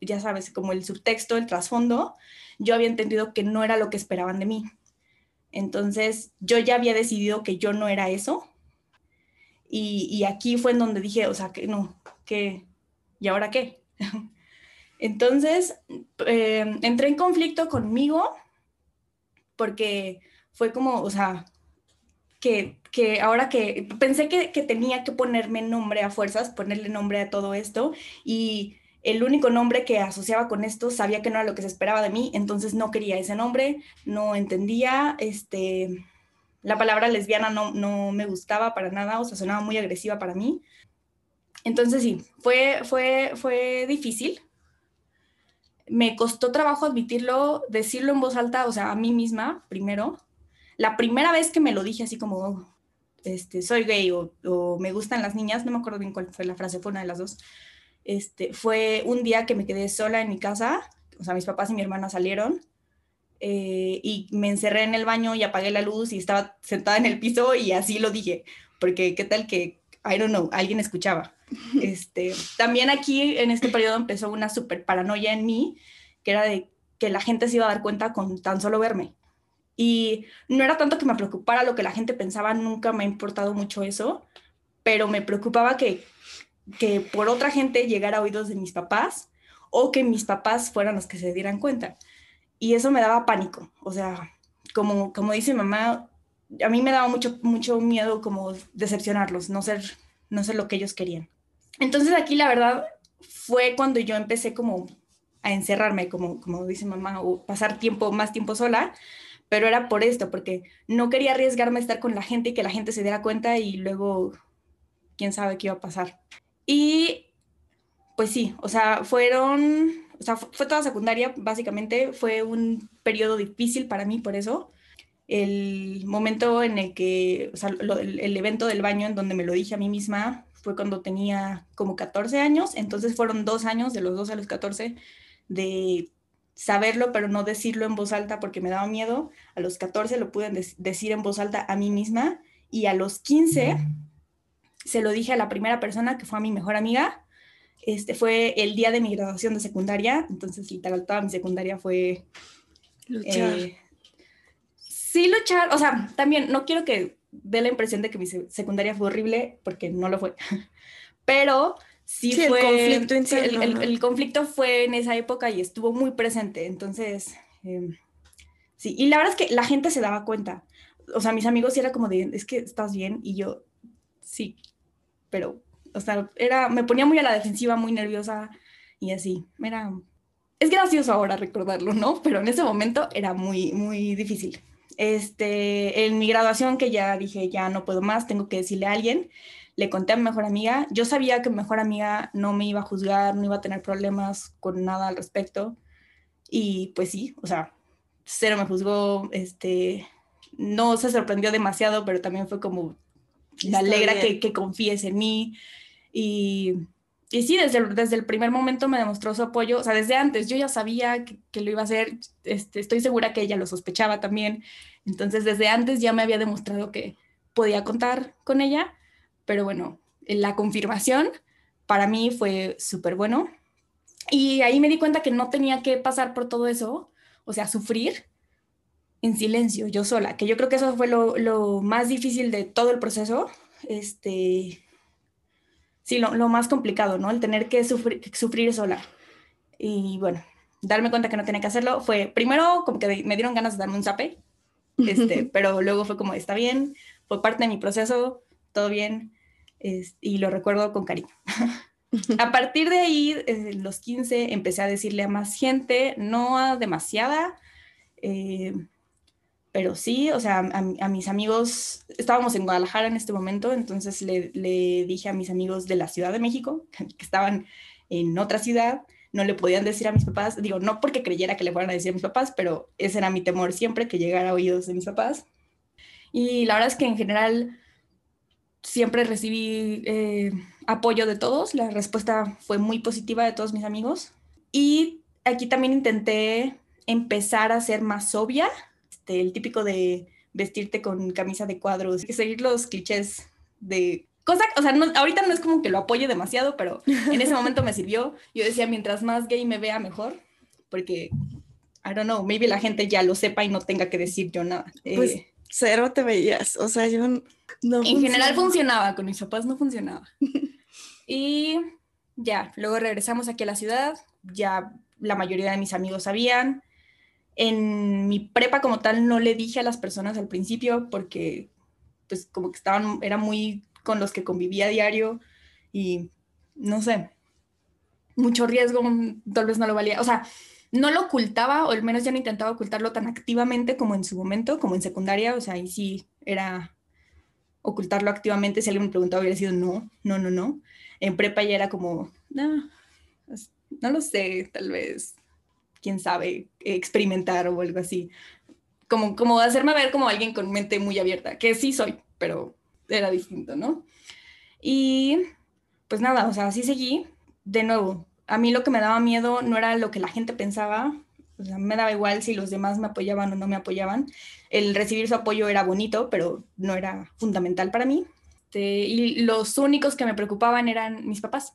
ya sabes, como el subtexto, el trasfondo, yo había entendido que no era lo que esperaban de mí. Entonces, yo ya había decidido que yo no era eso. Y, y aquí fue en donde dije, o sea, que no, que, ¿y ahora qué? Entonces, eh, entré en conflicto conmigo porque fue como, o sea, que, que ahora que pensé que, que, tenía que ponerme nombre a fuerzas, ponerle nombre a todo esto y el único nombre que asociaba con esto sabía que no era lo que se esperaba de mí, entonces no quería ese nombre, no entendía, este, la palabra lesbiana no, no me gustaba para nada, o sea, sonaba muy agresiva para mí. Entonces sí, fue, fue, fue difícil, me costó trabajo admitirlo, decirlo en voz alta, o sea, a mí misma primero. La primera vez que me lo dije así como, este, soy gay o, me gustan las niñas, no me acuerdo bien cuál fue la frase, fue una de las dos. Este, fue un día que me quedé sola en mi casa, o sea, mis papás y mi hermana salieron eh, y me encerré en el baño y apagué la luz y estaba sentada en el piso y así lo dije, porque qué tal que, I don't know, alguien escuchaba. Este, también aquí en este periodo empezó una super paranoia en mí, que era de que la gente se iba a dar cuenta con tan solo verme. Y no era tanto que me preocupara lo que la gente pensaba, nunca me ha importado mucho eso, pero me preocupaba que, que por otra gente llegara a oídos de mis papás o que mis papás fueran los que se dieran cuenta. Y eso me daba pánico, o sea, como, como dice mamá, a mí me daba mucho, mucho miedo como decepcionarlos, no ser, no ser lo que ellos querían. Entonces aquí la verdad fue cuando yo empecé como a encerrarme, como, como dice mamá, o pasar tiempo, más tiempo sola, pero era por esto, porque no quería arriesgarme a estar con la gente y que la gente se diera cuenta y luego quién sabe qué iba a pasar. Y pues sí, o sea, fueron, o sea, fue toda secundaria, básicamente, fue un periodo difícil para mí por eso. El momento en el que, o sea, el evento del baño en donde me lo dije a mí misma fue cuando tenía como 14 años, entonces fueron dos años, de los dos a los 14, de saberlo, pero no decirlo en voz alta porque me daba miedo. A los 14 lo pude decir en voz alta a mí misma y a los 15 se lo dije a la primera persona que fue a mi mejor amiga. Este fue el día de mi graduación de secundaria, entonces literal toda mi secundaria fue luchar. Eh, sí luchar, o sea, también no quiero que dé la impresión de que mi secundaria fue horrible porque no lo fue. Pero sí, fue... El conflicto, el, conflicto fue en esa época y estuvo muy presente. Entonces, em, sí, y la verdad es que la gente se daba cuenta. O sea, mis amigos sí era como de, es que estás bien, y yo, sí, pero, o sea, era, me ponía muy a la defensiva, muy nerviosa y así. Era, es gracioso ahora recordarlo, ¿no? Pero en ese momento era muy, muy difícil. Este, en mi graduación que ya dije, ya no puedo más, tengo que decirle a alguien, le conté a mi mejor amiga. Yo sabía que mi mejor amiga no me iba a juzgar, no iba a tener problemas con nada al respecto. Y pues sí, o sea, cero me juzgó, este, no se sorprendió demasiado, pero también fue como, me alegra que, que, confíes en mí. Y, y sí, desde el, desde el primer momento me demostró su apoyo, o sea, desde antes yo ya sabía que, lo iba a hacer, este, estoy segura que ella lo sospechaba también. Entonces, desde antes ya me había demostrado que podía contar con ella pero bueno, la confirmación para mí fue súper bueno. Y ahí me di cuenta que no tenía que pasar por todo eso, o sea, sufrir en silencio, yo sola, que yo creo que eso fue lo, lo más difícil de todo el proceso. Este, sí, lo, lo, más complicado, ¿no? El tener que sufrir, sufrir sola. Y bueno, darme cuenta que no tenía que hacerlo fue, primero, como que me dieron ganas de darme un zape, este, pero luego fue como, está bien, fue parte de mi proceso, todo bien y lo recuerdo con cariño. a partir de ahí, en los 15, empecé a decirle a más gente, no a demasiada, eh, pero sí, o sea, a, mis amigos, estábamos en Guadalajara en este momento, entonces le, dije a mis amigos de la Ciudad de México, que estaban en otra ciudad, no le podían decir a mis papás, digo, no porque creyera que le fueran a decir a mis papás, pero ese era mi temor siempre, que llegara a oídos de mis papás. Y la verdad es que en general siempre recibí eh, apoyo de todos, la respuesta fue muy positiva de todos mis amigos. Y aquí también intenté empezar a ser más obvia, este, el típico de vestirte con camisa de cuadros, y seguir los clichés de cosa, o sea, ahorita no es como que lo apoye demasiado, pero en ese momento me sirvió. Yo decía, mientras más gay me vea, mejor, porque, I don't know, maybe la gente ya lo sepa y no tenga que decir yo nada. Pues eh, cero te veías, o sea, yo no. En general funcionaba, con mis papás no funcionaba. y ya, luego regresamos aquí a la ciudad, ya la mayoría de mis amigos sabían. En mi prepa como tal no le dije a las personas al principio porque pues como que estaban, era muy con los que convivía a diario y no sé, mucho riesgo, tal vez no lo valía. O sea, no lo ocultaba, o al menos ya no intentaba ocultarlo tan activamente como en su momento, como en secundaria, o sea, ahí sí era ocultarlo activamente, si alguien me preguntaba hubiera sido no, no, no, no. En prepa ya era como, no, no lo sé, tal vez, quién sabe, experimentar o algo así. Como, como hacerme ver como alguien con mente muy abierta, que sí soy, pero era distinto, ¿no? Y pues nada, o sea, así seguí. De nuevo, a mí lo que me daba miedo no era lo que la gente pensaba, o sea, me daba igual si los demás me apoyaban o no me apoyaban. El recibir su apoyo era bonito, pero no era fundamental para mí. Este, y los únicos que me preocupaban eran mis papás.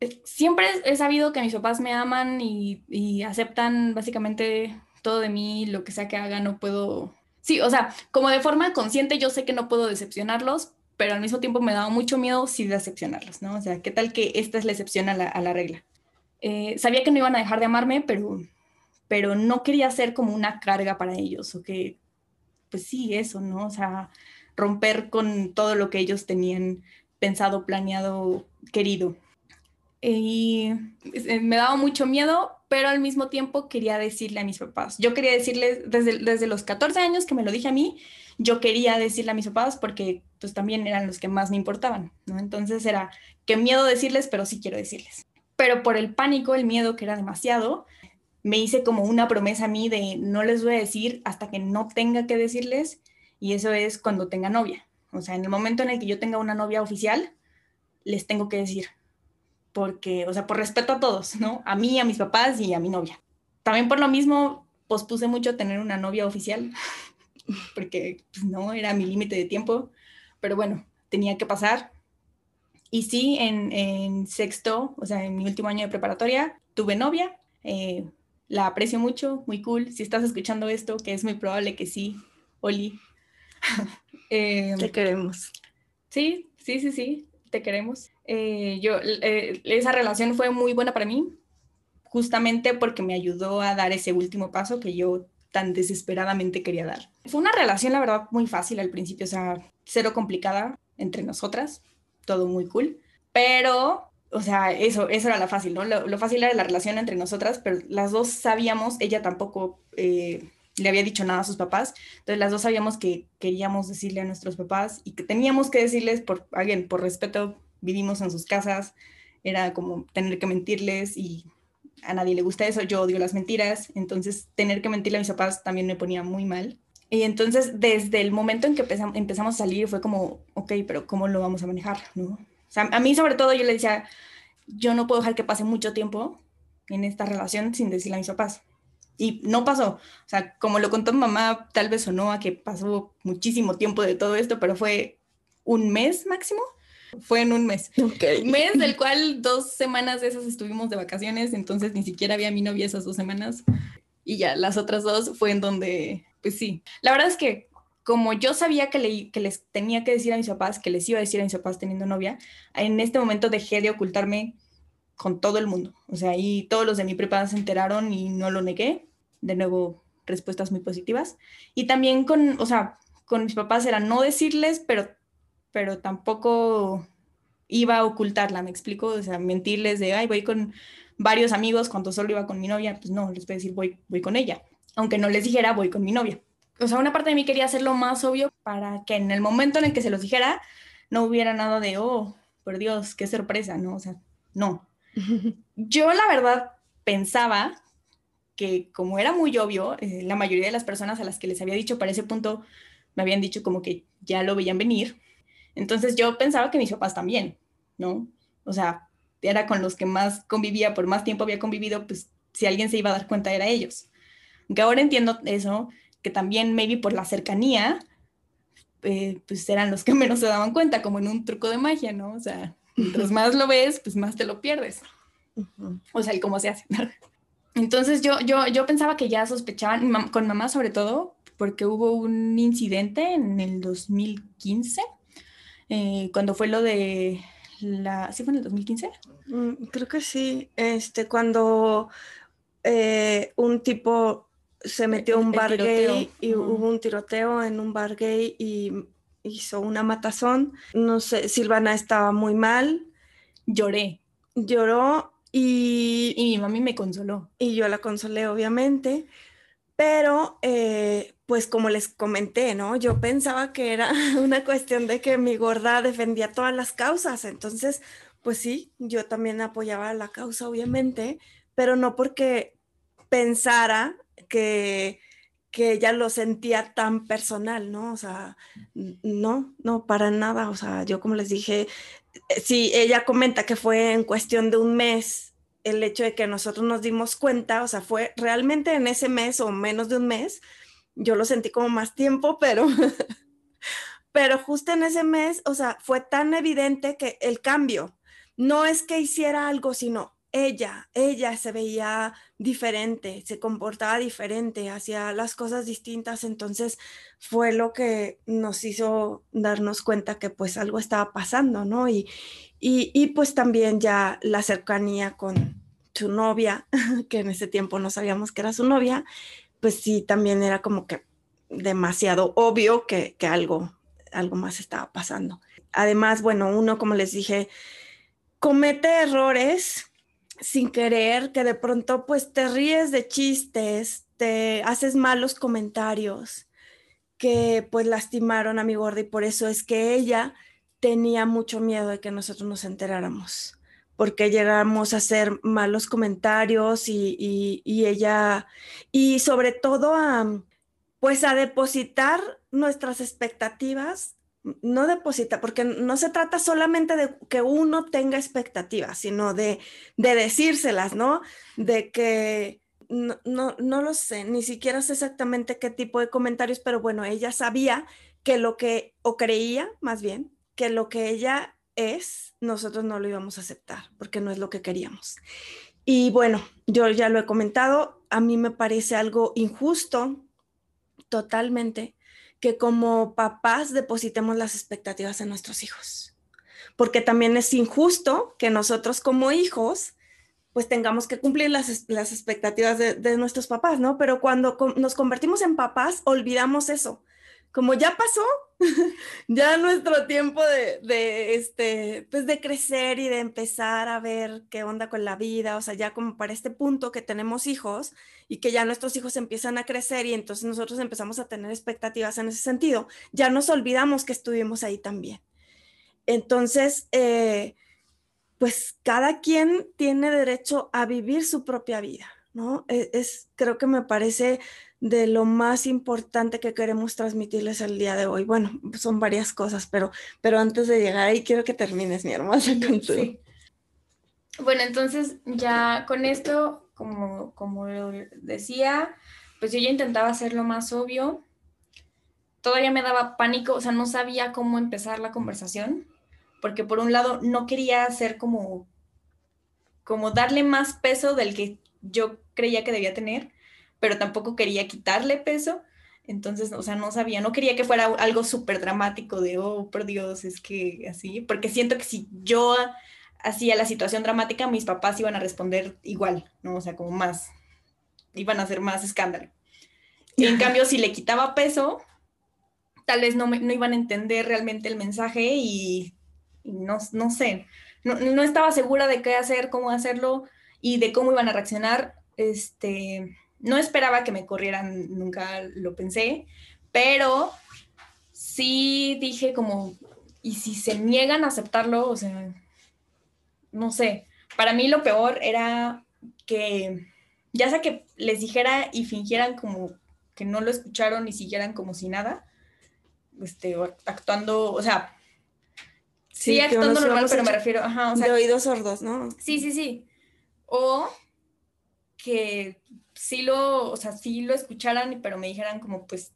Eh, siempre he sabido que mis papás me aman y, aceptan básicamente todo de mí, lo que sea que haga, no puedo... Sí, o sea, como de forma consciente yo sé que no puedo decepcionarlos, pero al mismo tiempo me daba mucho miedo sí decepcionarlos, ¿no? O sea, ¿qué tal que esta es la excepción a la, regla? Eh, sabía que no iban a dejar de amarme, pero, pero no quería ser como una carga para ellos, o que, pues sí, eso, ¿no? O sea, romper con todo lo que ellos tenían pensado, planeado, querido. Y eh, me daba mucho miedo, pero al mismo tiempo quería decirle a mis papás. Yo quería decirles desde, desde los 14 años que me lo dije a mí, yo quería decirle a mis papás porque pues también eran los que más me importaban, ¿no? Entonces era, qué miedo decirles, pero sí quiero decirles. Pero por el pánico, el miedo que era demasiado, me hice como una promesa a mí de no les voy a decir hasta que no tenga que decirles y eso es cuando tenga novia. O sea, en el momento en el que yo tenga una novia oficial, les tengo que decir. Porque, o sea, por respeto a todos, ¿no? A mí, a mis papás y a mi novia. También por lo mismo pospuse mucho tener una novia oficial, porque pues, no era mi límite de tiempo. Pero bueno, tenía que pasar. Y sí, en, sexto, o sea, en mi último año de preparatoria, tuve novia. Eh, la aprecio mucho, muy cool. Si estás escuchando esto, que es muy probable que sí, Oli, eh, te queremos. Sí, sí, sí, sí, te queremos. Eh, yo, eh, esa relación fue muy buena para mí, justamente porque me ayudó a dar ese último paso que yo tan desesperadamente quería dar. Fue una relación, la verdad, muy fácil al principio, o sea, cero complicada entre nosotras, todo muy cool, pero, o sea, eso, eso era la fácil, ¿no? Lo, fácil era la relación entre nosotras, pero las dos sabíamos, ella tampoco le había dicho nada a sus papás. Entonces las dos sabíamos que queríamos decirle a nuestros papás y que teníamos que decirles por alguien, por respeto, vivimos en sus casas, era como tener que mentirles y a nadie le gusta eso, yo odio las mentiras, entonces tener que mentirle a mis papás también me ponía muy mal. Y entonces desde el momento en que empezamos, a salir fue como, ok, pero ¿cómo lo vamos a manejar? ¿no? A mí sobre todo yo le decía, yo no puedo dejar que pase mucho tiempo en esta relación sin decirle a mis papás. Y no pasó. O sea, como lo contó mamá, tal vez o no, a que pasó muchísimo tiempo de todo esto, pero fue un mes máximo. Fue en un mes. Un mes del cual dos semanas de esas estuvimos de vacaciones, entonces ni siquiera había mi novia esas dos semanas. Y ya las otras dos fue en donde, pues sí. La verdad es que como yo sabía que, le, que les tenía que decir a mis papás, que les iba a decir a mis papás teniendo novia, en este momento dejé de ocultarme con todo el mundo. O sea, ahí todos los de mi prepa se enteraron y no lo negué de nuevo respuestas muy positivas. Y también con, o sea, con mis papás era no decirles, pero, pero tampoco iba a ocultarla, me explico, o sea, mentirles de, ay, voy con varios amigos cuando solo iba con mi novia, pues no, les voy a decir, voy, voy con ella, aunque no les dijera, voy con mi novia. O sea, una parte de mí quería hacerlo más obvio para que en el momento en el que se los dijera, no hubiera nada de, oh, por Dios, qué sorpresa, ¿no? O sea, no. Yo la verdad pensaba que como era muy obvio, eh, la mayoría de las personas a las que les había dicho para ese punto me habían dicho como que ya lo veían venir. Entonces yo pensaba que mis papás también, ¿no? O sea, era con los que más convivía, por más tiempo había convivido, pues si alguien se iba a dar cuenta era ellos. Aunque ahora entiendo eso, que también maybe por la cercanía, eh, pues eran los que menos se daban cuenta, como en un truco de magia, ¿no? O sea, mientras más lo ves, pues más te lo pierdes. O sea, el cómo se hace. Entonces yo, yo, yo pensaba que ya sospechaban, con mamá sobre todo, porque hubo un incidente en el 2015, eh, cuando fue lo de la... ¿Sí fue en el 2015? Mm, creo que sí, este, cuando eh, un tipo se metió a un bar gay y hubo un tiroteo en un bar gay y hizo una matazón. No sé, Silvana estaba muy mal. Lloré. Lloró y, mi mami me consoló. Y yo la consolé, obviamente. Pero, eh, pues como les comenté, ¿no? Yo pensaba que era una cuestión de que mi gorda defendía todas las causas. Entonces, pues sí, yo también apoyaba la causa, obviamente, pero no porque pensara que, que ella lo sentía tan personal, ¿no? O sea, no, no, para nada. O sea, yo como les dije, sí, ella comenta que fue en cuestión de un mes el hecho de que nosotros nos dimos cuenta, o sea, fue realmente en ese mes o menos de un mes, yo lo sentí como más tiempo, pero, pero justo en ese mes, o sea, fue tan evidente que el cambio, no es que hiciera algo, sino ella, ella se veía diferente, se comportaba diferente, hacía las cosas distintas, entonces fue lo que nos hizo darnos cuenta que pues algo estaba pasando, ¿no? Y, y, pues también ya la cercanía con su novia, que en ese tiempo no sabíamos que era su novia, pues sí, también era como que demasiado obvio que, que algo, algo más estaba pasando. Además, bueno, uno, como les dije, comete errores sin querer, que de pronto pues te ríes de chistes, te haces malos comentarios que pues lastimaron a mi gorda y por eso es que ella tenía mucho miedo de que nosotros nos enteráramos, porque llegamos a hacer malos comentarios y, y ella, y sobre todo a, pues a depositar nuestras expectativas no deposita, porque no se trata solamente de que uno tenga expectativas, sino de, de decírselas, ¿no? De que no, no, no, lo sé, ni siquiera sé exactamente qué tipo de comentarios, pero bueno, ella sabía que lo que, o creía más bien, que lo que ella es, nosotros no lo íbamos a aceptar, porque no es lo que queríamos. Y bueno, yo ya lo he comentado, a mí me parece algo injusto, totalmente, que como papás depositemos las expectativas en nuestros hijos, porque también es injusto que nosotros como hijos pues tengamos que cumplir las, expectativas de, de, nuestros papás, ¿no? Pero cuando nos convertimos en papás, olvidamos eso como ya pasó, ya nuestro tiempo de, este, pues de crecer y de empezar a ver qué onda con la vida, o sea, ya como para este punto que tenemos hijos y que ya nuestros hijos empiezan a crecer y entonces nosotros empezamos a tener expectativas en ese sentido, ya nos olvidamos que estuvimos ahí también. Entonces, eh, pues cada quien tiene derecho a vivir su propia vida, ¿no? E, es creo que me parece de lo más importante que queremos transmitirles el día de hoy. Bueno, son varias cosas, pero, pero antes de llegar ahí quiero que termines, mi hermosa, con Bueno, entonces ya con esto, como, como decía, pues yo ya intentaba hacer lo más obvio. Todavía me daba pánico, o sea, no sabía cómo empezar la conversación, porque por un lado no quería hacer como, como darle más peso del que yo creía que debía tener pero tampoco quería quitarle peso. Entonces, o sea, no sabía, no quería que fuera algo súper dramático de, oh, por Dios, es que así, porque siento que si yo hacía la situación dramática, mis papás iban a responder igual, ¿no? O sea, como más, iban a hacer más escándalo. Y en cambio, si le quitaba peso, tal vez no, no iban a entender realmente el mensaje y, no, no sé, no, no estaba segura de qué hacer, cómo hacerlo y de cómo iban a reaccionar. Este, no esperaba que me corrieran, nunca lo pensé, pero sí dije como, ¿y si se niegan a aceptarlo? O sea, no sé, para mí lo peor era que ya sea que les dijera y fingieran como que no lo escucharon y siguieran como si nada, este, actuando, o sea, sí, actuando normal, pero me refiero, ajá, o sea, de oídos sordos, ¿no? Sí, sí, sí. O que sí lo, o sea, sí lo escucharan, pero me dijeran como, pues,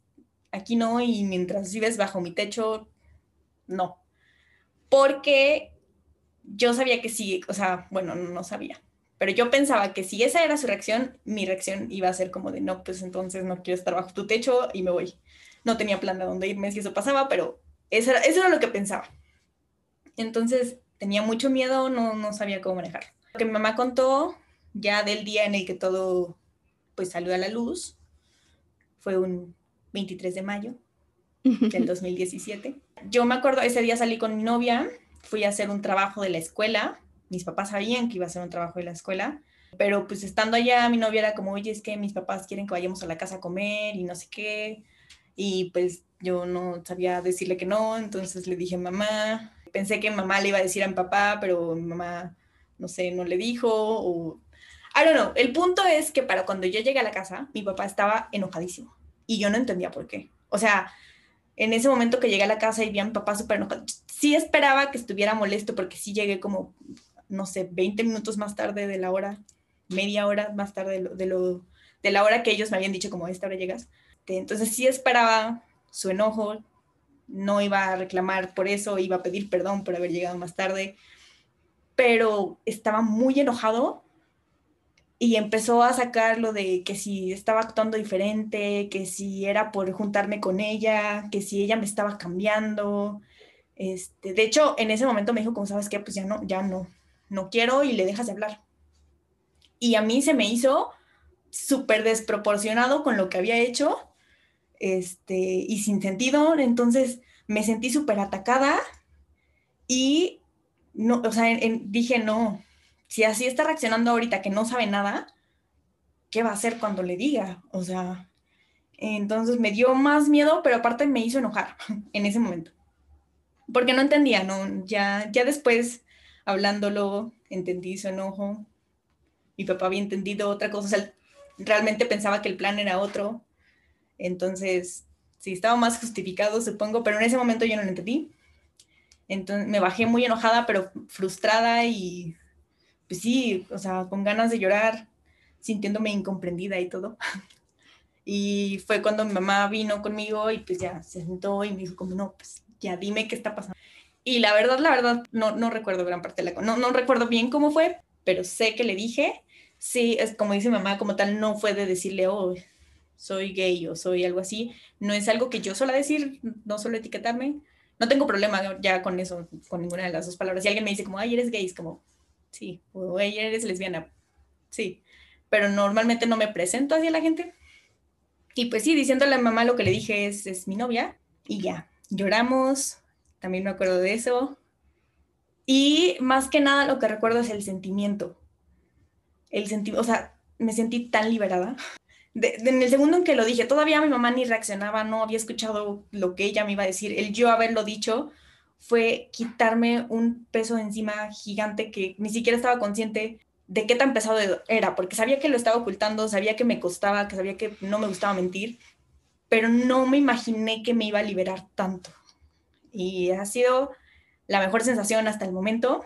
aquí no, y mientras vives bajo mi techo, no. Porque yo sabía que sí, o sea, bueno, no sabía, pero yo pensaba que si esa era su reacción, mi reacción iba a ser como de, no, pues entonces no quiero estar bajo tu techo y me voy. No tenía plan de dónde irme si eso pasaba, pero eso era, eso era lo que pensaba. Entonces tenía mucho miedo, no, no sabía cómo manejar. Lo que mi mamá contó ya del día en el que todo pues salió a la luz. Fue un 23 de mayo del 2017. Yo me acuerdo, ese día salí con mi novia, fui a hacer un trabajo de la escuela. Mis papás sabían que iba a hacer un trabajo de la escuela, pero pues estando allá, mi novia era como, oye, es que mis papás quieren que vayamos a la casa a comer y no sé qué. Y pues yo no sabía decirle que no, entonces le dije mamá. Pensé que mamá le iba a decir a mi papá, pero mi mamá, no sé, no le dijo o I don't know. El punto es que para cuando yo llegué a la casa, mi papá estaba enojadísimo y yo no entendía por qué. O sea, en ese momento que llegué a la casa y vi a mi papá súper enojado, sí esperaba que estuviera molesto porque sí llegué como, no sé, 20 minutos más tarde de la hora, media hora más tarde de, lo, de, la hora que ellos me habían dicho como esta hora llegas. Entonces sí esperaba su enojo, no iba a reclamar por eso, iba a pedir perdón por haber llegado más tarde pero estaba muy enojado y empezó a sacar lo de que si estaba actuando diferente, que si era por juntarme con ella, que si ella me estaba cambiando. Este, de hecho, en ese momento me dijo, como sabes qué, pues ya no, ya no, no quiero y le dejas de hablar. Y a mí se me hizo súper desproporcionado con lo que había hecho este, y sin sentido. Entonces me sentí súper atacada y no, o sea, dije, no, si así está reaccionando ahorita que no sabe nada, ¿qué va a hacer cuando le diga? O sea, entonces me dio más miedo, pero aparte me hizo enojar en ese momento. Porque no entendía, ¿no? Ya, ya después, hablándolo, entendí su enojo. Mi papá había entendido otra cosa, o sea, realmente pensaba que el plan era otro. Entonces, sí, estaba más justificado, supongo, pero en ese momento yo no lo entendí. Entonces me bajé muy enojada, pero frustrada y pues sí, o sea, con ganas de llorar, sintiéndome incomprendida y todo. Y fue cuando mi mamá vino conmigo y pues ya se sentó y me dijo como, no, pues ya dime qué está pasando. Y la verdad, la verdad, no, no recuerdo gran parte de la... No, no recuerdo bien cómo fue, pero sé que le dije. Sí, es como dice mamá, como tal, no fue de decirle, oh, soy gay o soy algo así. No es algo que yo suelo decir, no suelo etiquetarme, no tengo problema ya con eso, con ninguna de las dos palabras. Si alguien me dice como, ay, eres gay, es como, sí, o ay, eres lesbiana, sí, pero normalmente no me presento hacia la gente. Y pues sí, diciéndole a mi mamá lo que le dije es, es mi novia, y ya, lloramos, también me acuerdo de eso. Y más que nada lo que recuerdo es el sentimiento. El sentimiento, o sea, me sentí tan liberada en el segundo en que lo dije, todavía mi mamá ni reaccionaba, no había escuchado lo que ella me iba a decir. El yo haberlo dicho fue quitarme un peso encima gigante que ni siquiera estaba consciente de qué tan pesado era, porque sabía que lo estaba ocultando, sabía que me costaba, que sabía que no me gustaba mentir, pero no me imaginé que me iba a liberar tanto. Y ha sido la mejor sensación hasta el momento,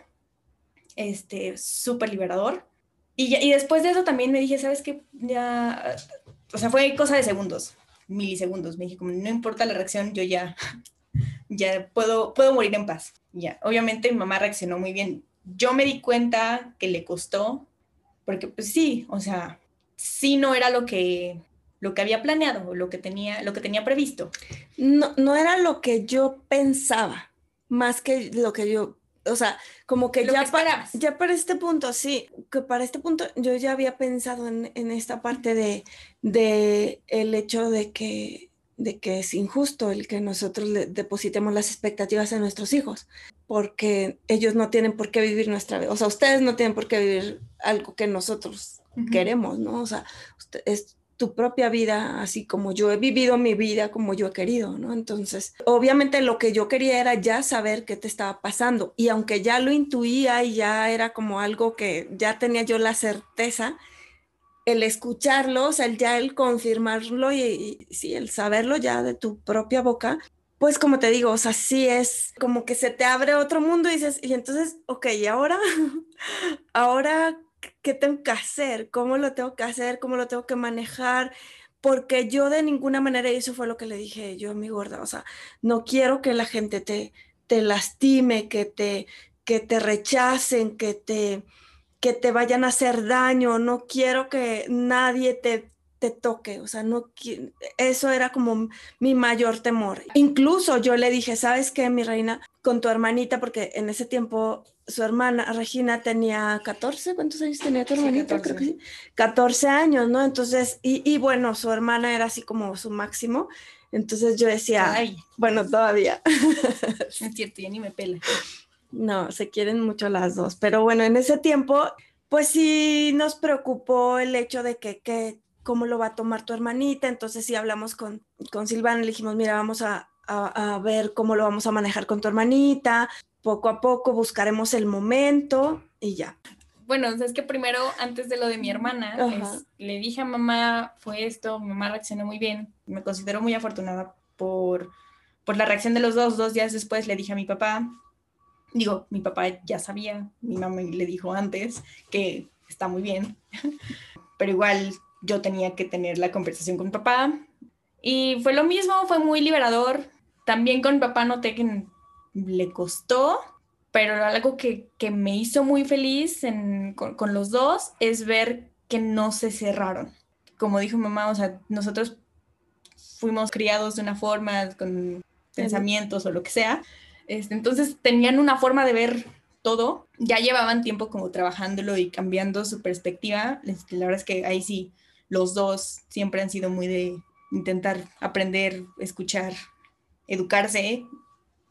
este, súper liberador. Y, y, después de eso también me dije, ¿sabes qué? Ya, o sea, fue cosa de segundos, milisegundos. Me dije, como no importa la reacción, yo ya, ya puedo, puedo morir en paz. Ya, obviamente mi mamá reaccionó muy bien. Yo me di cuenta que le costó, porque pues sí, o sea, sí no era lo que, lo que había planeado, lo que tenía, lo que tenía previsto. No, no era lo que yo pensaba, más que lo que yo o sea, como que ya, para, ya para este punto, sí, que para este punto yo ya había pensado en, esta parte de, de, el hecho de que, de que es injusto el que nosotros le depositemos las expectativas a nuestros hijos, porque ellos no tienen por qué vivir nuestra vida, o sea, ustedes no tienen por qué vivir algo que nosotros queremos, ¿no? O sea, usted, es, tu propia vida, así como yo he vivido mi vida como yo he querido, ¿no? Entonces, obviamente lo que yo quería era ya saber qué te estaba pasando y aunque ya lo intuía y ya era como algo que ya tenía yo la certeza, el escucharlo, o sea, el ya el confirmarlo y, sí, el saberlo ya de tu propia boca, pues como te digo, o sea, sí es como que se te abre otro mundo y dices, y entonces, ok, ¿y ahora? ahora qué tengo que hacer, cómo lo tengo que hacer, cómo lo tengo que manejar, porque yo de ninguna manera, y eso fue lo que le dije yo a mi gorda, o sea, no quiero que la gente te, te lastime, que te, que te rechacen, que te, que te vayan a hacer daño, no quiero que nadie te, te toque, o sea, no eso era como mi mayor temor. Incluso yo le dije, ¿sabes qué, mi reina? Con tu hermanita, porque en ese tiempo su hermana Regina tenía 14, ¿cuántos años tenía tu hermanita? 14. 14 años, ¿no? Entonces, y, bueno, su hermana era así como su máximo. Entonces yo decía, Ay. bueno, todavía. Es cierto, ya ni me pela. No, se quieren mucho las dos, pero bueno, en ese tiempo, pues sí nos preocupó el hecho de que, que cómo lo va a tomar tu hermanita. Entonces sí hablamos con, con Silvana, le dijimos, mira, vamos a, a, ver cómo lo vamos a manejar con tu hermanita, poco a poco buscaremos el momento y ya. Bueno, es que primero, antes de lo de mi hermana, le dije a mamá, fue esto, mi mamá reaccionó muy bien, me considero muy afortunada por, por la reacción de los dos. Dos días después le dije a mi papá, digo, mi papá ya sabía, mi mamá le dijo antes que está muy bien, pero igual yo tenía que tener la conversación con papá. Y fue lo mismo, fue muy liberador. También con papá noté que le costó, pero algo que, me hizo muy feliz con, los dos es ver que no se cerraron. Como dijo mamá, o sea, nosotros fuimos criados de una forma, con pensamientos o lo que sea. Este, entonces tenían una forma de ver todo. Ya llevaban tiempo como trabajándolo y cambiando su perspectiva. Este, la verdad es que ahí sí, los dos siempre han sido muy de intentar aprender, escuchar, educarse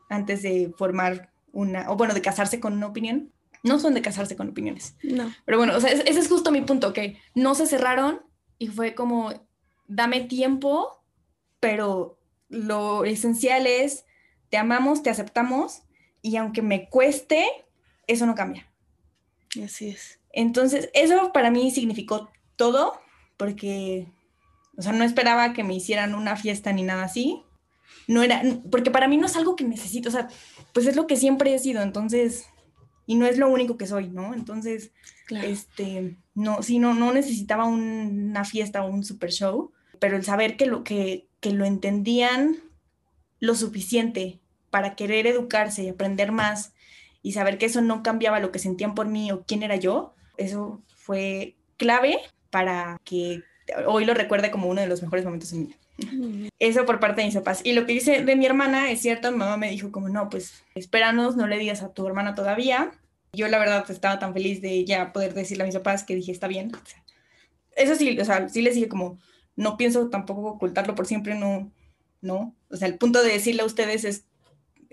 antes de formar una, o bueno, de casarse con una opinión. No son de casarse con opiniones. No. Pero bueno, o sea, ese es justo mi punto, que no se cerraron y fue como, dame tiempo, pero lo esencial es, te amamos, te aceptamos y aunque me cueste, eso no cambia. Así es. Entonces, eso para mí significó todo, porque, o sea, no esperaba que me hicieran una fiesta ni nada así. No era, porque para mí no es algo que necesito, o sea, pues es lo que siempre he sido, entonces, y no es lo único que soy, ¿no? Entonces, este, no, sí, no, no necesitaba una fiesta o un super show, pero el saber que lo, que, que lo entendían lo suficiente para querer educarse y aprender más y saber que eso no cambiaba lo que sentían por mí o quién era yo, eso fue clave para que hoy lo recuerde como uno de los mejores momentos en mi vida. Eso por parte de mis papás. Y lo que dice de mi hermana es cierto, mi mamá me dijo como, no, pues espéranos, no le digas a tu hermana todavía. Yo la verdad estaba tan feliz de ya poder decirle a mis papás que dije, está bien. Eso sí, o sea, sí les dije como, no pienso tampoco ocultarlo por siempre, no, no. O sea, el punto de decirle a ustedes es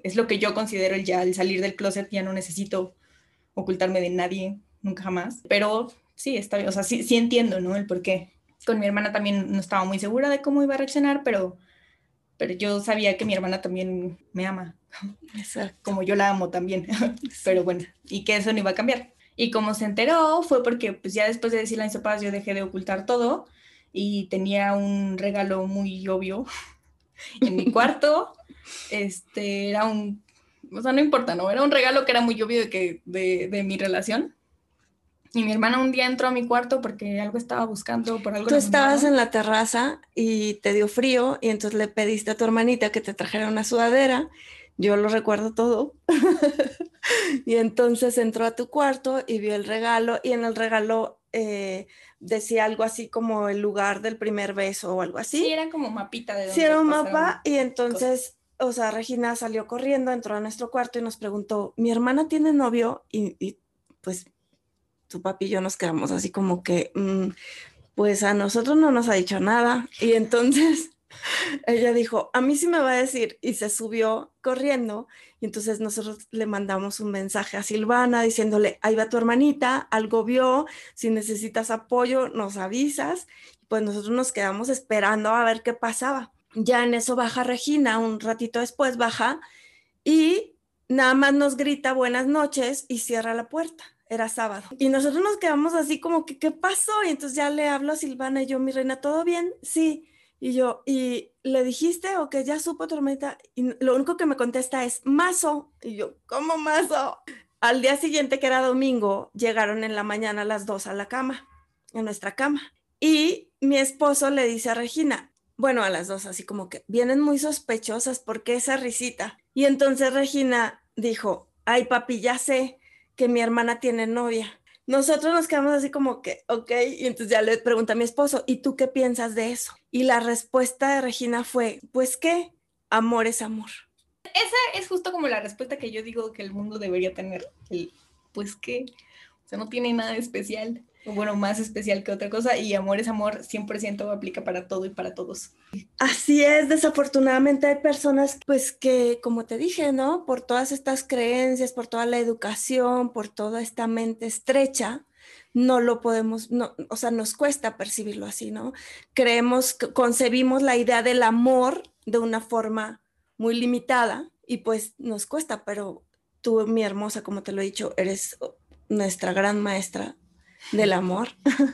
es lo que yo considero ya el salir del closet, ya no necesito ocultarme de nadie, nunca jamás. Pero sí, está bien, o sea, sí, sí entiendo, ¿no? El por qué. Con mi hermana también no estaba muy segura de cómo iba a reaccionar, pero, pero yo sabía que mi hermana también me ama, como yo la amo también, pero bueno, y que eso no iba a cambiar. Y como se enteró fue porque pues ya después de decirle a mis papás yo dejé de ocultar todo y tenía un regalo muy obvio en mi cuarto este, era un, o sea, no importa, ¿no? Era un regalo que era muy obvio de, que, de, de mi relación. Y mi hermana un día entró a mi cuarto porque algo estaba buscando por algo. Tú estabas en la terraza y te dio frío y entonces le pediste a tu hermanita que te trajera una sudadera. Yo lo recuerdo todo. y entonces entró a tu cuarto y vio el regalo y en el regalo eh, decía algo así como el lugar del primer beso o algo así. Sí, era como mapita de Sí, era un mapa y entonces o sea, Regina salió corriendo, entró a nuestro cuarto y nos preguntó, mi hermana tiene novio y, pues tu papi y yo nos quedamos así como que, mm, pues a nosotros no nos ha dicho nada. Y entonces ella dijo, a mí sí me va a decir y se subió corriendo y entonces nosotros le mandamos un mensaje a Silvana diciéndole, ahí va tu hermanita, algo vio, si necesitas apoyo nos avisas. Pues nosotros nos quedamos esperando a ver qué pasaba. Ya en eso baja Regina, un ratito después baja y nada más nos grita buenas noches y cierra la puerta. Era sábado. Y nosotros nos quedamos así como que, ¿qué pasó? Y entonces ya le hablo a Silvana y yo, mi reina, ¿todo bien? Sí. Y yo, ¿y le dijiste o que ya supo tu hermanita? Y lo único que me contesta es, mazo. Y yo, ¿cómo mazo? Al día siguiente, que era domingo, llegaron en la mañana las dos a la cama, en nuestra cama. Y mi esposo le dice a Regina, bueno, a las dos, así como que vienen muy sospechosas, porque esa risita? Y entonces Regina dijo, ay papi, ya sé que mi hermana tiene novia. Nosotros nos quedamos así como que, ok, y entonces ya le pregunta a mi esposo, ¿y tú qué piensas de eso? Y la respuesta de Regina fue, pues qué, amor es amor. Esa es justo como la respuesta que yo digo que el mundo debería tener, el, pues qué, o sea, no tiene nada especial bueno, más especial que otra cosa y amor es amor 100% aplica para todo y para todos. Así es, desafortunadamente hay personas pues que, como te dije, ¿no? Por todas estas creencias, por toda la educación, por toda esta mente estrecha, no lo podemos, no, o sea, nos cuesta percibirlo así, ¿no? Creemos, concebimos la idea del amor de una forma muy limitada y pues nos cuesta, pero tú, mi hermosa, como te lo he dicho, eres nuestra gran maestra del amor,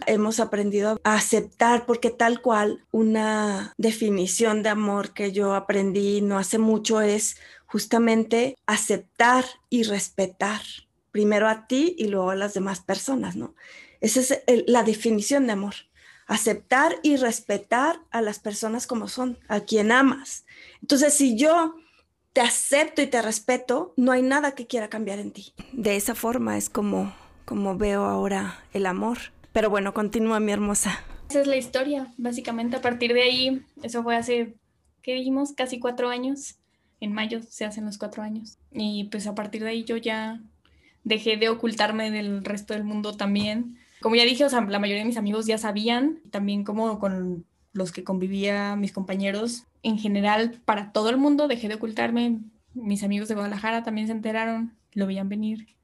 hemos aprendido a aceptar, porque tal cual una definición de amor que yo aprendí no hace mucho es justamente aceptar y respetar primero a ti y luego a las demás personas, ¿no? Esa es la definición de amor. Aceptar y respetar a las personas como son, a quien amas. Entonces, si yo te acepto y te respeto, no hay nada que quiera cambiar en ti. De esa forma es como, como veo ahora el amor. Pero bueno, continúa mi hermosa. Esa es la historia, básicamente. A partir de ahí, eso fue hace, ¿qué dijimos? Casi cuatro años. En mayo se hacen los cuatro años. Y pues a partir de ahí yo ya dejé de ocultarme del resto del mundo también. Como ya dije, o sea, la mayoría de mis amigos ya sabían, también como con los que convivía, mis compañeros, en general, para todo el mundo dejé de ocultarme. Mis amigos de Guadalajara también se enteraron, lo veían venir.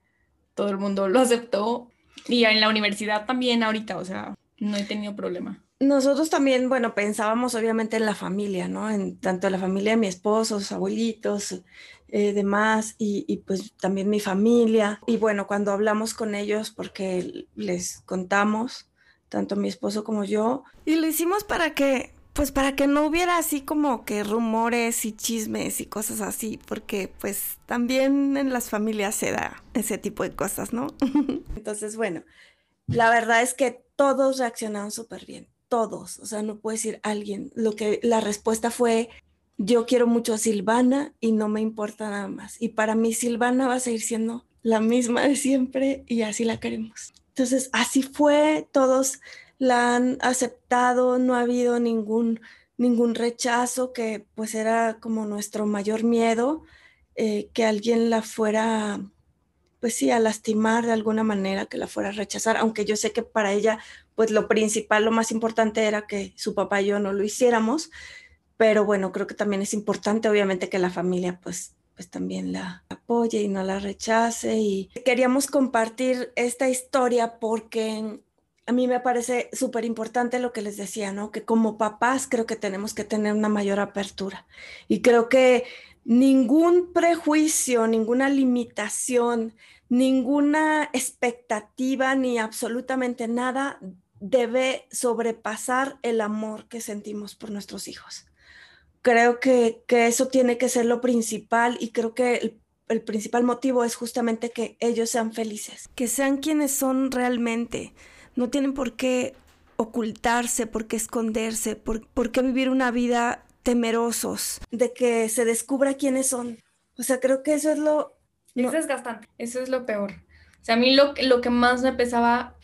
Todo el mundo lo aceptó. Y en la universidad también ahorita, o sea, no he tenido problema. Nosotros también, bueno, pensábamos obviamente en la familia, ¿no? En tanto la familia de mi esposo, sus abuelitos, eh, demás, y, y, pues también mi familia. Y bueno, cuando hablamos con ellos, porque les contamos, tanto mi esposo como yo, y lo hicimos para que, pues para que no hubiera así como que rumores y chismes y cosas así, porque pues también en las familias se da ese tipo de cosas, ¿no? Entonces, bueno, la verdad es que todos reaccionaron súper bien todos, o sea, no puede decir alguien. Lo que la respuesta fue, yo quiero mucho a Silvana y no me importa nada más. Y para mí Silvana va a seguir siendo la misma de siempre y así la queremos. Entonces, así fue, todos la han aceptado, no ha habido ningún, ningún rechazo, que pues era como nuestro mayor miedo, eh, que alguien la fuera pues sí, a lastimar de alguna manera, que la fuera a rechazar, aunque yo sé que para ella, pues lo principal, lo más importante era que su papá y yo no lo hiciéramos, pero bueno, creo que también es importante, obviamente, que la familia, pues, pues también la apoye y no la rechace. Y queríamos compartir esta historia porque a mí me parece súper importante lo que les decía, ¿no? Que como papás creo que tenemos que tener una mayor apertura. Y creo que ningún prejuicio, ninguna limitación, ninguna expectativa ni absolutamente nada debe sobrepasar el amor que sentimos por nuestros hijos. Creo que, eso tiene que ser lo principal y creo que el, el, principal motivo es justamente que ellos sean felices, que sean quienes son realmente. No tienen por qué ocultarse, por qué esconderse, por, por qué vivir una vida temerosos de que se descubra quiénes son. O sea, creo que eso es lo, es desgastante, eso es lo peor. O sea, a mí lo, lo que más me pesaba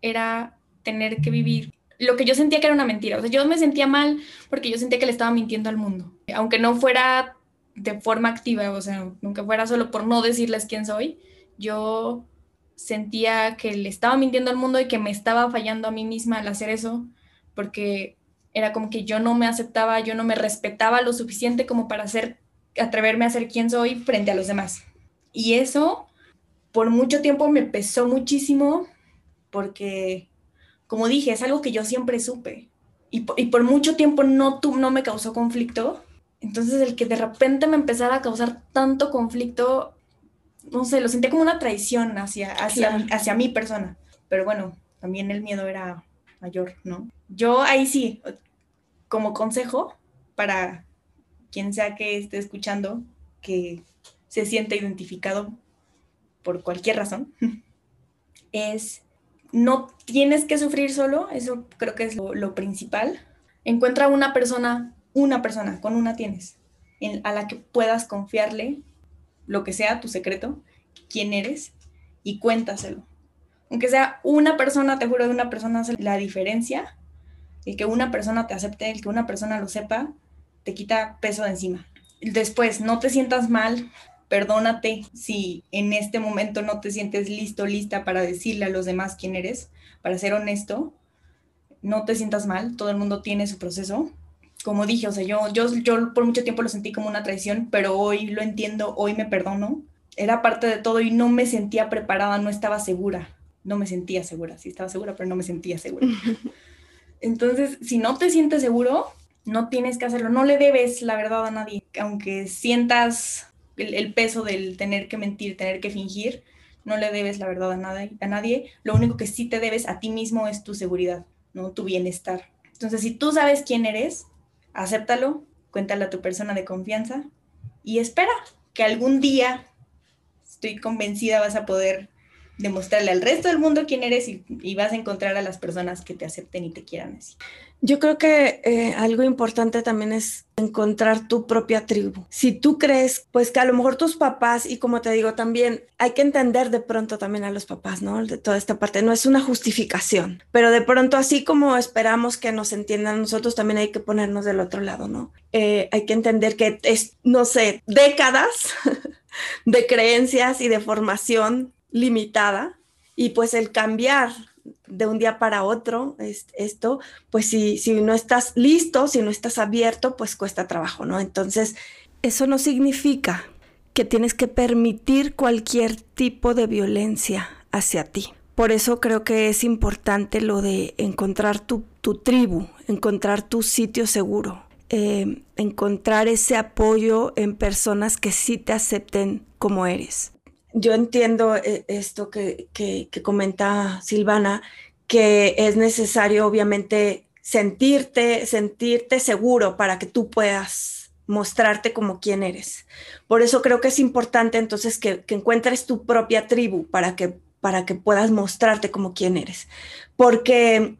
era tener que vivir lo que yo sentía que era una mentira. O sea, yo me sentía mal porque yo sentía que le estaba mintiendo al mundo. Aunque no fuera de forma activa, o sea, nunca fuera solo por no decirles quién soy, yo sentía que le estaba mintiendo al mundo y que me estaba fallando a mí misma al hacer eso, porque era como que yo no me aceptaba, yo no me respetaba lo suficiente como para hacer, atreverme a ser quien soy frente a los demás. Y eso por mucho tiempo me pesó muchísimo porque, como dije, es algo que yo siempre supe. Y, por mucho tiempo no, no me causó conflicto. Entonces el que de repente me empezara a causar tanto conflicto, no sé, lo sentía como una traición hacia, hacia, hacia mi persona. Pero bueno, también el miedo era mayor, ¿no? Yo ahí sí, como consejo para quien sea que esté escuchando, que se siente identificado por cualquier razón, es no tienes que sufrir solo, eso creo que es lo, principal. Encuentra una persona, una persona, con una tienes, a la que puedas confiarle lo que sea tu secreto, quién eres, y cuéntaselo. Aunque sea una persona, te juro, de una persona la diferencia. El que una persona te acepte, el que una persona lo sepa, te quita peso de encima. Después, no te sientas mal perdónate si en este momento no te sientes listo, lista para decirle a los demás quién eres, para ser honesto, no te sientas mal, todo el mundo tiene su proceso. Como dije, o sea, yo, yo, yo por mucho tiempo lo sentí como una traición, pero hoy lo entiendo, hoy me perdono. Era parte de todo y no me sentía preparada, no estaba segura. No me sentía segura, sí estaba segura, pero no me sentía segura. Entonces, si no te sientes seguro, no tienes que hacerlo, no le debes la verdad a nadie, aunque sientas el, peso del tener que mentir, tener que fingir, no le debes la verdad a, nada, a nadie, lo único que sí te debes a ti mismo es tu seguridad, ¿no? Tu bienestar. Entonces, si tú sabes quién eres, acéptalo, cuéntale a tu persona de confianza y espera que algún día, estoy convencida, vas a poder demostrarle al resto del mundo quién eres y, y, vas a encontrar a las personas que te acepten y te quieran así. Yo creo que eh, algo importante también es encontrar tu propia tribu. Si tú crees, pues que a lo mejor tus papás, y como te digo también, hay que entender de pronto también a los papás, ¿no? De toda esta parte, no es una justificación, pero de pronto así como esperamos que nos entiendan nosotros, también hay que ponernos del otro lado, ¿no? Eh, hay que entender que es, no sé, décadas de creencias y de formación limitada y pues el cambiar de un día para otro esto, pues si, si no estás listo, si no estás abierto, pues cuesta trabajo, ¿no? Entonces, eso no significa que tienes que permitir cualquier tipo de violencia hacia ti. Por eso creo que es importante lo de encontrar tu, tribu, encontrar tu sitio seguro, eh, encontrar ese apoyo en personas que sí te acepten como eres yo entiendo eh, esto que, comenta Silvana, que es necesario obviamente sentirte, sentirte seguro para que tú puedas mostrarte como quien eres. Por eso creo que es importante entonces que, encuentres tu propia tribu para que, para que puedas mostrarte como quien eres. Porque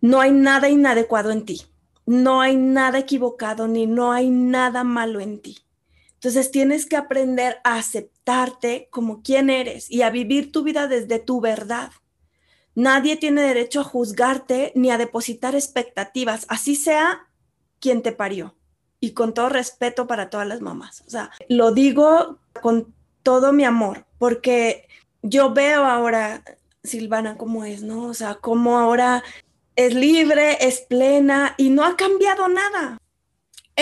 no hay nada inadecuado en ti, no hay nada equivocado ni no hay nada malo en ti. Entonces tienes que aprender a aceptarte como quien eres y a vivir tu vida desde tu verdad. Nadie tiene derecho a juzgarte ni a depositar expectativas, así sea quien te parió. Y con todo respeto para todas las mamás. O sea, lo digo con todo mi amor, porque yo veo ahora Silvana cómo es, ¿no? O sea, cómo ahora es libre, es plena y no ha cambiado nada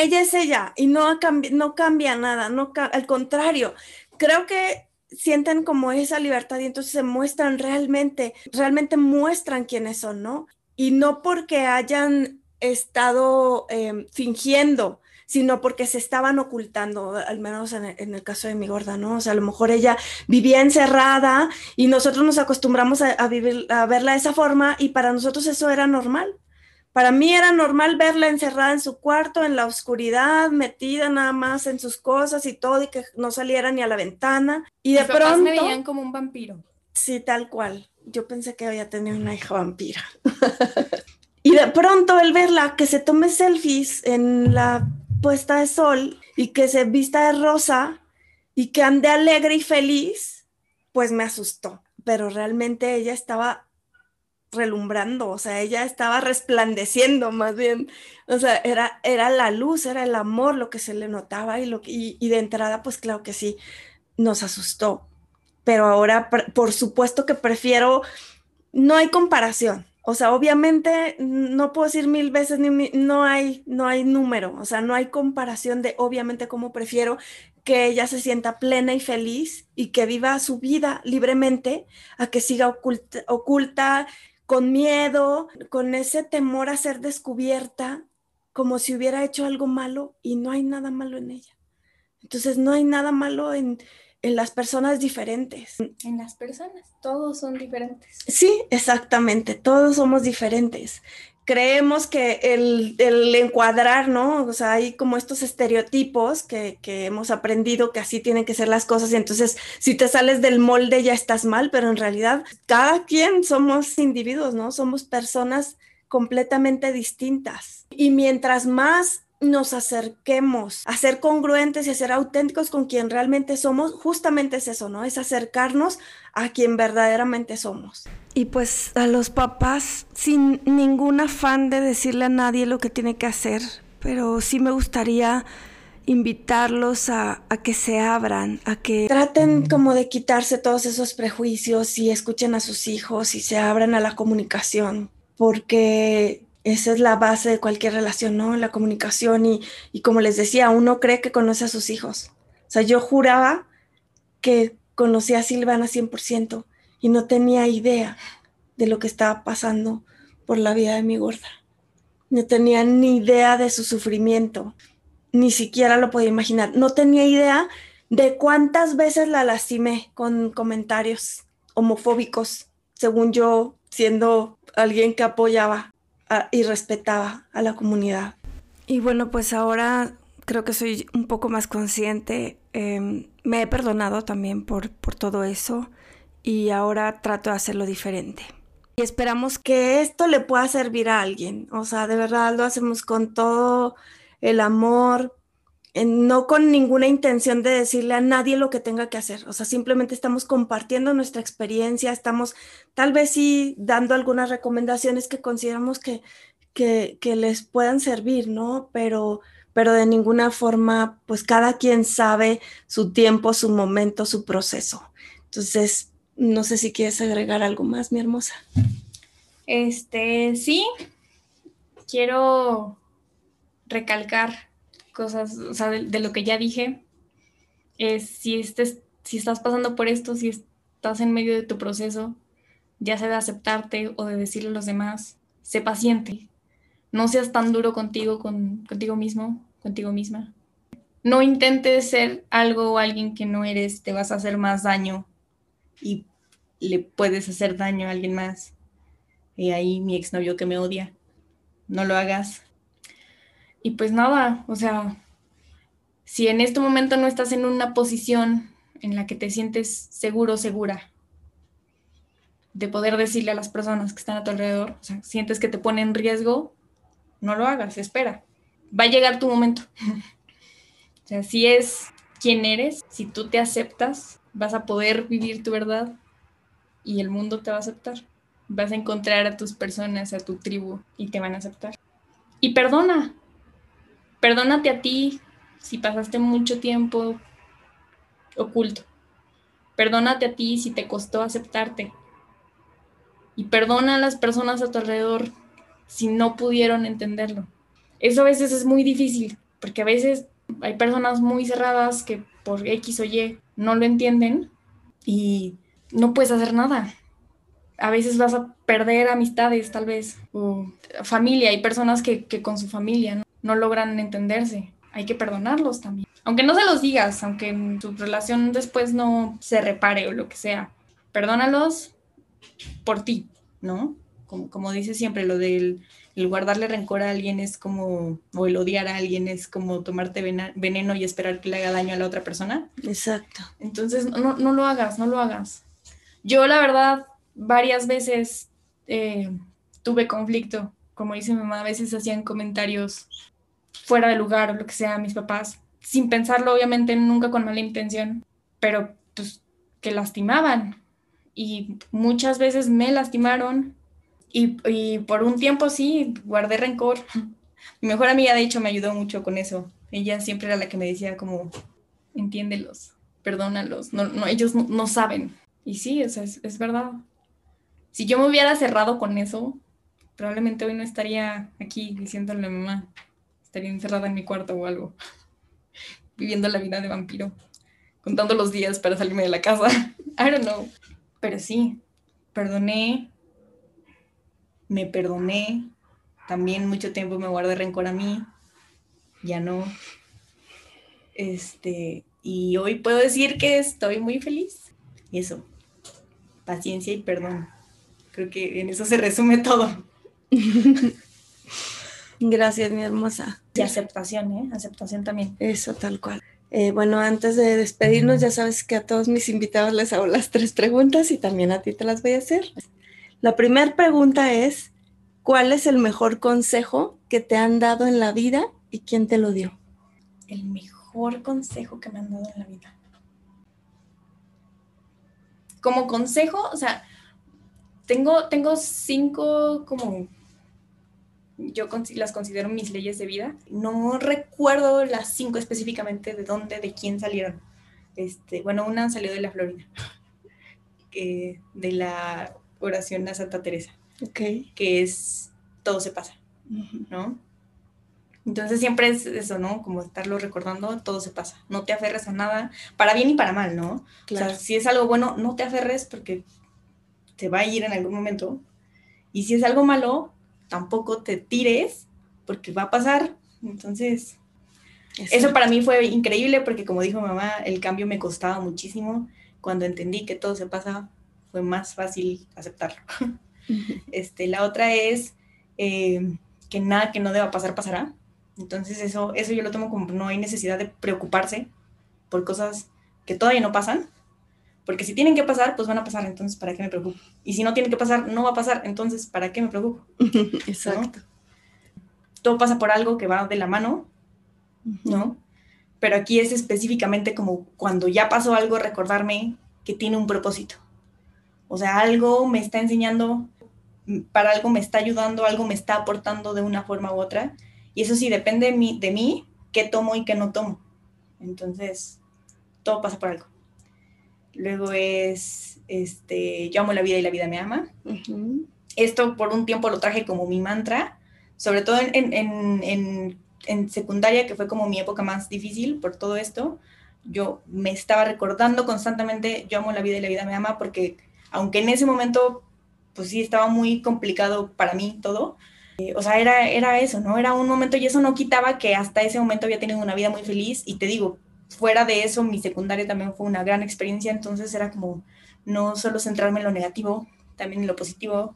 ella es ella y no, no cambia nada, no al contrario, creo que sienten como esa libertad y entonces se muestran realmente, realmente muestran quiénes son, ¿no? Y no porque hayan estado em, fingiendo, sino porque se estaban ocultando, al menos en el, caso de mi gorda, ¿no? O sea, a lo mejor ella vivía encerrada y nosotros nos acostumbramos a, vivir, a verla de esa forma y para nosotros eso era normal. Para mí era normal verla encerrada en su cuarto, en la oscuridad, metida nada más en sus cosas y todo, y que no saliera ni a la ventana. Y de pronto. me veían como un vampiro. Sí, tal cual. Yo pensé que había tenido una hija vampira. y de pronto el verla que se tome selfies en la puesta de sol y que se vista de rosa y que ande alegre y feliz, pues me asustó. Pero realmente ella estaba relumbrando, o sea, ella estaba resplandeciendo más bien, o sea, era, era la luz, era el amor lo que se le notaba y, lo y, de entrada, pues claro que sí, nos asustó, pero ahora, por supuesto que prefiero, no hay comparación, o sea, obviamente no puedo decir mil veces, ni, no, hay, no hay número, o sea, no hay comparación de obviamente cómo prefiero que ella se sienta plena y feliz y que viva su vida libremente a que siga oculta con miedo, con ese temor a ser descubierta, como si hubiera hecho algo malo y no hay nada malo en ella. Entonces no hay nada malo en, las personas diferentes. En las personas, todos son diferentes. Sí, exactamente, todos somos diferentes creemos que el, el, encuadrar, ¿no? O sea, hay como estos estereotipos que, que, hemos aprendido que así tienen que ser las cosas y entonces si te sales del molde ya estás mal, pero en realidad cada quien somos individuos, ¿no? Somos personas completamente distintas. Y mientras más nos acerquemos a ser congruentes y a ser auténticos con quien realmente somos, justamente es eso, ¿no? Es acercarnos a quien verdaderamente somos. Y pues a los papás, sin ningún afán de decirle a nadie lo que tiene que hacer, pero sí me gustaría invitarlos a, a, que se abran, a que traten como de quitarse todos esos prejuicios y escuchen a sus hijos y se abran a la comunicación, porque esa es la base de cualquier relación, ¿no? La comunicación y, y como les decía, uno cree que conoce a sus hijos. O sea, yo juraba que conocía a Silvana 100% y no tenía idea de lo que estaba pasando por la vida de mi gorda. No tenía ni idea de su sufrimiento, ni siquiera lo podía imaginar. No tenía idea de cuántas veces la lastimé con comentarios homofóbicos, según yo, siendo alguien que apoyaba y respetaba a la comunidad. Y bueno, pues ahora creo que soy un poco más consciente. Em, me he perdonado también por, por todo eso y ahora trato de hacerlo diferente. Y esperamos que esto le pueda servir a alguien. O sea, de verdad lo hacemos con todo el amor, no con ninguna intención de decirle a nadie lo que tenga que hacer. O sea, simplemente estamos compartiendo nuestra experiencia, estamos tal vez sí dando algunas recomendaciones que consideramos que, que, que les puedan servir, ¿no? Pero, pero de ninguna forma, pues cada quien sabe su tiempo, su momento, su proceso. Entonces, no sé si quieres agregar algo más, mi hermosa. Este, sí, quiero recalcar cosas, o sea, de, lo que ya dije. Es, si, estés, si estás pasando por esto, si estás en medio de tu proceso, ya sea de aceptarte o de decirle a los demás, sé paciente. No seas tan duro contigo, con, contigo mismo, contigo misma. No intentes ser algo o alguien que no eres, te vas a hacer más daño y le puedes hacer daño a alguien más. Y ahí mi exnovio que me odia, no lo hagas. Y pues nada, o sea, si en este momento no estás en una posición en la que te sientes seguro, segura, de poder decirle a las personas que están a tu alrededor, o sea, sientes que te pone en riesgo, no lo hagas, espera. Va a llegar tu momento. o sea, si es quien eres, si tú te aceptas, vas a poder vivir tu verdad y el mundo te va a aceptar. Vas a encontrar a tus personas, a tu tribu y te van a aceptar. Y perdona. Perdónate a ti si pasaste mucho tiempo oculto. Perdónate a ti si te costó aceptarte. Y perdona a las personas a tu alrededor si no pudieron entenderlo. Eso a veces es muy difícil, porque a veces hay personas muy cerradas que por X o Y no lo entienden y no puedes hacer nada. A veces vas a perder amistades, tal vez, o familia. Hay personas que, con su familia ¿no? Logran entenderse. Hay que perdonarlos también. Aunque no se los digas, aunque su relación después no se repare o lo que sea. Perdónalos por ti, ¿no? Como, como dice siempre, lo del el guardarle rencor a alguien es como, o el odiar a alguien es como tomarte veneno y esperar que le haga daño a la otra persona. Exacto. Entonces, no, no lo hagas, no lo hagas. Yo, la verdad, varias veces eh, tuve conflicto. Como dice mi mamá, a veces hacían comentarios fuera de lugar o lo que sea mis papás, sin pensarlo, obviamente, nunca con mala intención, pero pues que lastimaban. Y muchas veces me lastimaron y, y por un tiempo sí, guardé rencor. Mi mejor amiga, de hecho, me ayudó mucho con eso. Ella siempre era la que me decía como, entiéndelos, perdónalos, no, no, ellos no saben. Y sí, es, es verdad. Si yo me hubiera cerrado con eso, probablemente hoy no estaría aquí diciéndole a mamá. Encerrada en mi cuarto o algo, viviendo la vida de vampiro, contando los días para salirme de la casa. I don't know. Pero sí, perdoné, me perdoné. También mucho tiempo me guardé rencor a mí. Ya no. Este, y hoy puedo decir que estoy muy feliz. Y eso, paciencia y perdón. Creo que en eso se resume todo. Gracias, mi hermosa. Y aceptación, ¿eh? Aceptación también. Eso, tal cual. Eh, bueno, antes de despedirnos, ya sabes que a todos mis invitados les hago las tres preguntas y también a ti te las voy a hacer. La primera pregunta es, ¿cuál es el mejor consejo que te han dado en la vida y quién te lo dio? El mejor consejo que me han dado en la vida como consejo, o sea, tengo, tengo cinco como yo las considero mis leyes de vida. No recuerdo las cinco específicamente de dónde, de quién salieron. Este, bueno, una salió de la Florida, que, de la oración a Santa Teresa, okay. que es todo se pasa, ¿no? Entonces siempre es eso, ¿no? Como estarlo recordando, todo se pasa. No te aferres a nada, para bien y para mal, ¿no? O sea, si es algo bueno, no te aferres porque te va a ir en algún momento. Y si es algo malo, tampoco te tires porque va a pasar. Entonces, eso para mí fue increíble porque como dijo mamá, el cambio me costaba muchísimo. Cuando entendí que todo se pasa, fue más fácil aceptarlo. este, la otra es eh, que nada que no deba pasar pasará. Entonces eso, eso yo lo tomo como no hay necesidad de preocuparse por cosas que todavía no pasan, Porque si tienen que pasar, pues van a pasar, entonces ¿para qué me preocupo? Y si no tienen que pasar, no va a pasar, entonces ¿para qué me preocupo? Exacto. Todo pasa por algo que va de la mano, ¿no? Pero aquí es específicamente como cuando ya pasó algo, recordarme que tiene un propósito. O sea, algo me está enseñando, para algo me está ayudando, algo me está aportando de una forma u otra. Y eso sí, depende de mí, de mí qué tomo y qué no tomo. Entonces, todo pasa por algo. Luego es, este, yo amo la vida y la vida me ama. Esto por un tiempo lo traje como mi mantra, sobre todo en, en, en, en, secundaria, que fue como mi época más difícil por todo esto. Yo me estaba recordando constantemente, yo amo la vida y la vida me ama, porque aunque en ese momento, pues sí, estaba muy complicado para mí todo, eh, o sea, era, era eso, ¿no? Era un momento y eso no quitaba que hasta ese momento había tenido una vida muy feliz y te digo, fuera de eso, mi secundaria también fue una gran experiencia, entonces era como no solo centrarme en lo negativo, también en lo positivo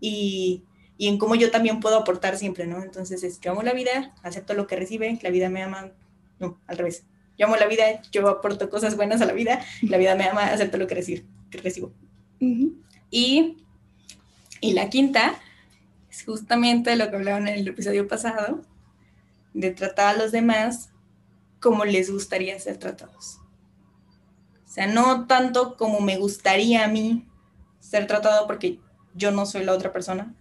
y, y en cómo yo también puedo aportar siempre, ¿no? Entonces es, yo amo la vida, acepto lo que recibe, la vida me ama, no, al revés. Yo amo la vida, yo aporto cosas buenas a la vida, la vida me ama, acepto lo que recibo. Que recibo. y, y la quinta es justamente lo que hablaban en el episodio pasado, de tratar a los demás como les gustaría ser tratados. O sea, no tanto como me gustaría a mí ser tratado porque yo no soy la otra persona.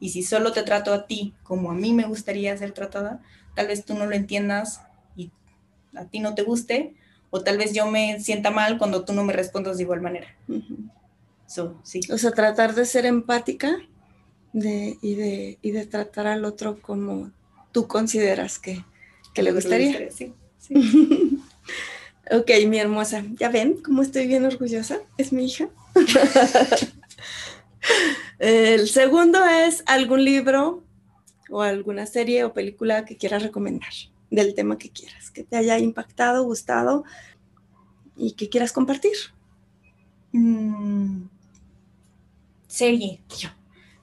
Y si solo te trato a ti como a mí me gustaría ser tratada, tal vez tú no lo entiendas y a ti no te guste, o tal vez yo me sienta mal cuando tú no me respondas de igual manera. sí. O sea, tratar de ser empática de, y, de, y de tratar al otro como tú consideras que, que le gustaría. Sí, ok, mi hermosa. ¿Ya ven cómo estoy bien orgullosa? Es mi hija. El segundo es algún libro o alguna serie o película que quieras recomendar del tema que quieras, que te haya impactado, gustado y que quieras compartir. Mm, serie, yo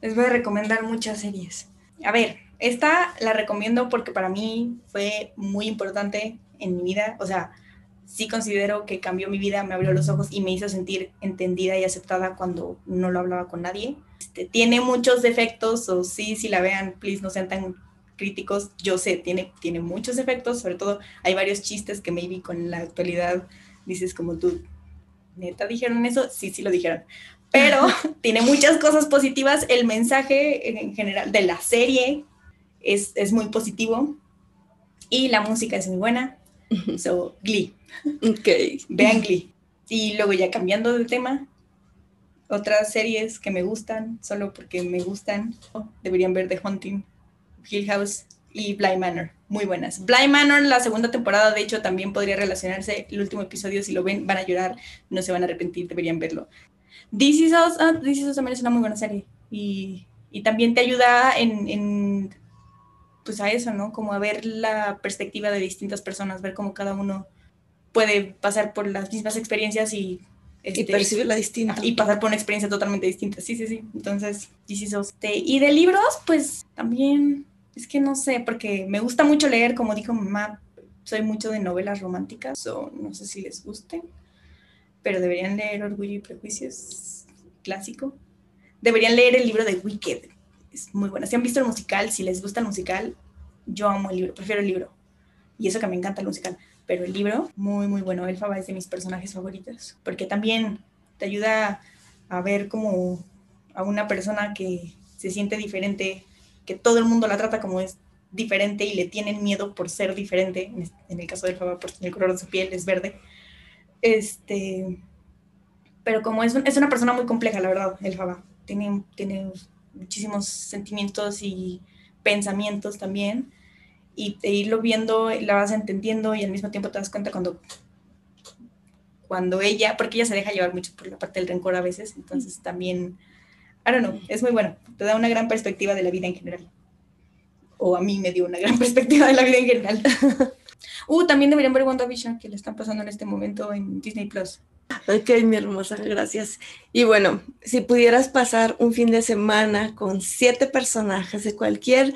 les voy a recomendar muchas series. A ver, esta la recomiendo porque para mí fue muy importante en mi vida. O sea, sí considero que cambió mi vida, me abrió los ojos y me hizo sentir entendida y aceptada cuando no lo hablaba con nadie. Este, tiene muchos defectos, o sí, si la vean, please no sean tan críticos. Yo sé, tiene, tiene muchos defectos, sobre todo hay varios chistes que maybe con la actualidad dices como tú, neta dijeron eso, sí, sí lo dijeron pero tiene muchas cosas positivas. El mensaje en general de la serie es, es muy positivo y la música es muy buena. So, Glee. Ok. Vean Glee. Y luego ya cambiando de tema, otras series que me gustan, solo porque me gustan, deberían ver The Hunting, Hill House y Blind Manor. Muy buenas. Blind Manor, la segunda temporada, de hecho, también podría relacionarse. El último episodio, si lo ven, van a llorar, no se van a arrepentir, deberían verlo. This Is Us, ah, This Is Us también es una muy buena serie. Y, y también te ayuda en, en, pues a eso, ¿no? Como a ver la perspectiva de distintas personas, ver cómo cada uno puede pasar por las mismas experiencias y... Este, y percibirla distinta. Y pasar por una experiencia totalmente distinta. Sí, sí, sí. Entonces, Is Us. Y de libros, pues también, es que no sé, porque me gusta mucho leer, como dijo mamá, soy mucho de novelas románticas, o no sé si les gusten pero deberían leer Orgullo y Prejuicios clásico. Deberían leer el libro de Wicked, es muy bueno. Si han visto el musical, si les gusta el musical, yo amo el libro, prefiero el libro. Y eso que me encanta el musical, pero el libro, muy, muy bueno. Elfaba es de mis personajes favoritos, porque también te ayuda a ver como a una persona que se siente diferente, que todo el mundo la trata como es diferente y le tienen miedo por ser diferente. En el caso de Elfaba, porque el color de su piel es verde este, pero como es, es una persona muy compleja, la verdad, el Faba. Tiene, tiene muchísimos sentimientos y pensamientos también. Y de irlo viendo, la vas entendiendo y al mismo tiempo te das cuenta cuando, cuando ella, porque ella se deja llevar mucho por la parte del rencor a veces, entonces también, I don't know, es muy bueno, te da una gran perspectiva de la vida en general. O a mí me dio una gran perspectiva de la vida en general. Uh, también deberían ver WandaVision, que le están pasando en este momento en Disney Plus. Ok, mi hermosa, gracias. Y bueno, si pudieras pasar un fin de semana con siete personajes de cualquier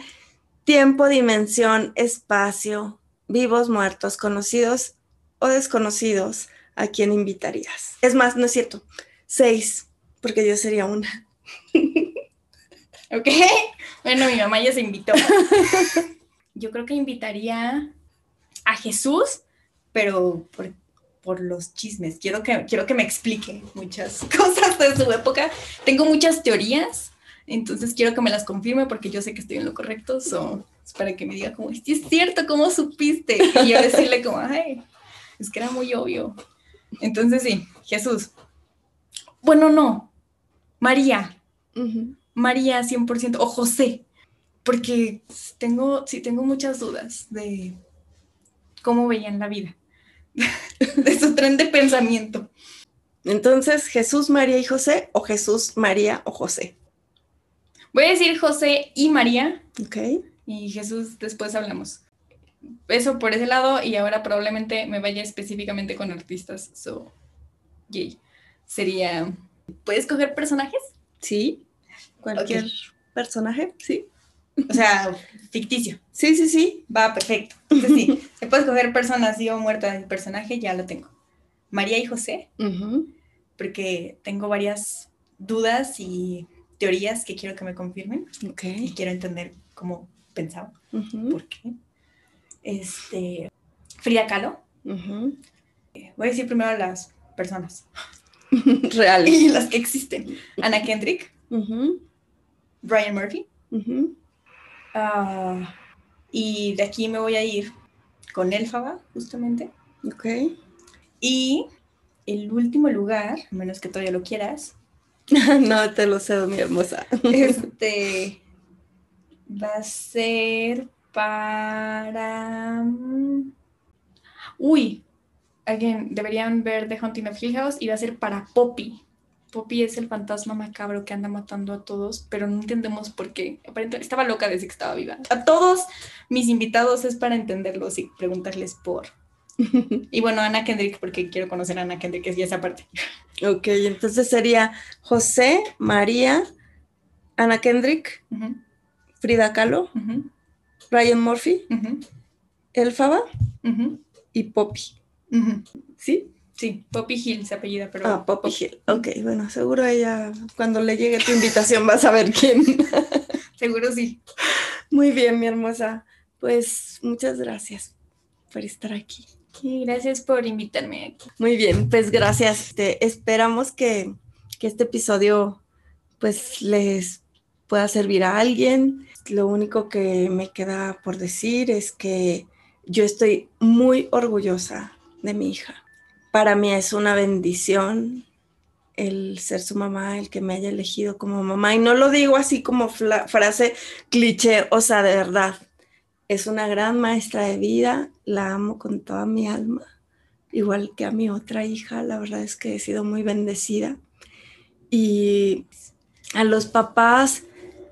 tiempo, dimensión, espacio, vivos, muertos, conocidos o desconocidos, ¿a quién invitarías? Es más, no es cierto, seis, porque yo sería una. ok, bueno, mi mamá ya se invitó. yo creo que invitaría a Jesús, pero por, por, los chismes. Quiero que, quiero que me explique muchas cosas de su época. Tengo muchas teorías, entonces quiero que me las confirme porque yo sé que estoy en lo correcto. So, para que me diga como, es cierto, ¿cómo supiste? Y yo decirle como, ay, es que era muy obvio. Entonces sí, Jesús. Bueno, no, María. María 100% o José, porque tengo, sí, tengo muchas dudas de cómo veían la vida, de su tren de pensamiento. Entonces, Jesús, María y José o Jesús, María o José. Voy a decir José y María. Ok. Y Jesús, después hablamos. Eso por ese lado y ahora probablemente me vaya específicamente con artistas. So, yay. Sería, ¿puedes coger personajes? Sí. Cualquier personaje, sí. O sea, ficticio. Sí, sí, sí. Va, perfecto. Entonces sí, se puede escoger personas viva o muerta del personaje, ya lo tengo. María y José, porque tengo varias dudas y teorías que quiero que me confirmen. Okay. Y quiero entender cómo pensaba, por qué. Este, Frida Kahlo. Voy a decir primero las personas. Reales. Y las que existen. Ana Kendrick. Brian Murphy. Ah, y de aquí me voy a ir con Elfaba, justamente. Ok. Y el último lugar, a menos que todavía lo quieras. no, te lo cedo, mi hermosa. este va a ser para. Mm, uy, again, deberían ver The Hunting of Hill House y va a ser para Poppy. Poppy es el fantasma macabro que anda matando a todos, pero no entendemos por qué. Aparentemente estaba loca desde que estaba viva. A todos mis invitados es para entenderlos y preguntarles por. y bueno, Ana Kendrick, porque quiero conocer a Ana Kendrick, es ya esa parte. Ok, entonces sería José, María, Ana Kendrick, Frida Kahlo, Ryan Murphy, Elfaba y Poppy. ¿Sí? Sí, Poppy Hill se apellida, pero. Ah, Poppy, Hill. Ok, bueno, seguro ella, cuando le llegue tu invitación, vas a ver quién. seguro sí. Muy bien, mi hermosa. Pues muchas gracias por estar aquí. Sí, gracias por invitarme aquí. Muy bien, pues gracias. Te esperamos que, que este episodio pues les pueda servir a alguien. Lo único que me queda por decir es que yo estoy muy orgullosa de mi hija para mí es una bendición el ser su mamá, el que me haya elegido como mamá. Y no lo digo así como frase cliché, o sea, de verdad. Es una gran maestra de vida, la amo con toda mi alma, igual que a mi otra hija, la verdad es que he sido muy bendecida. Y a los papás,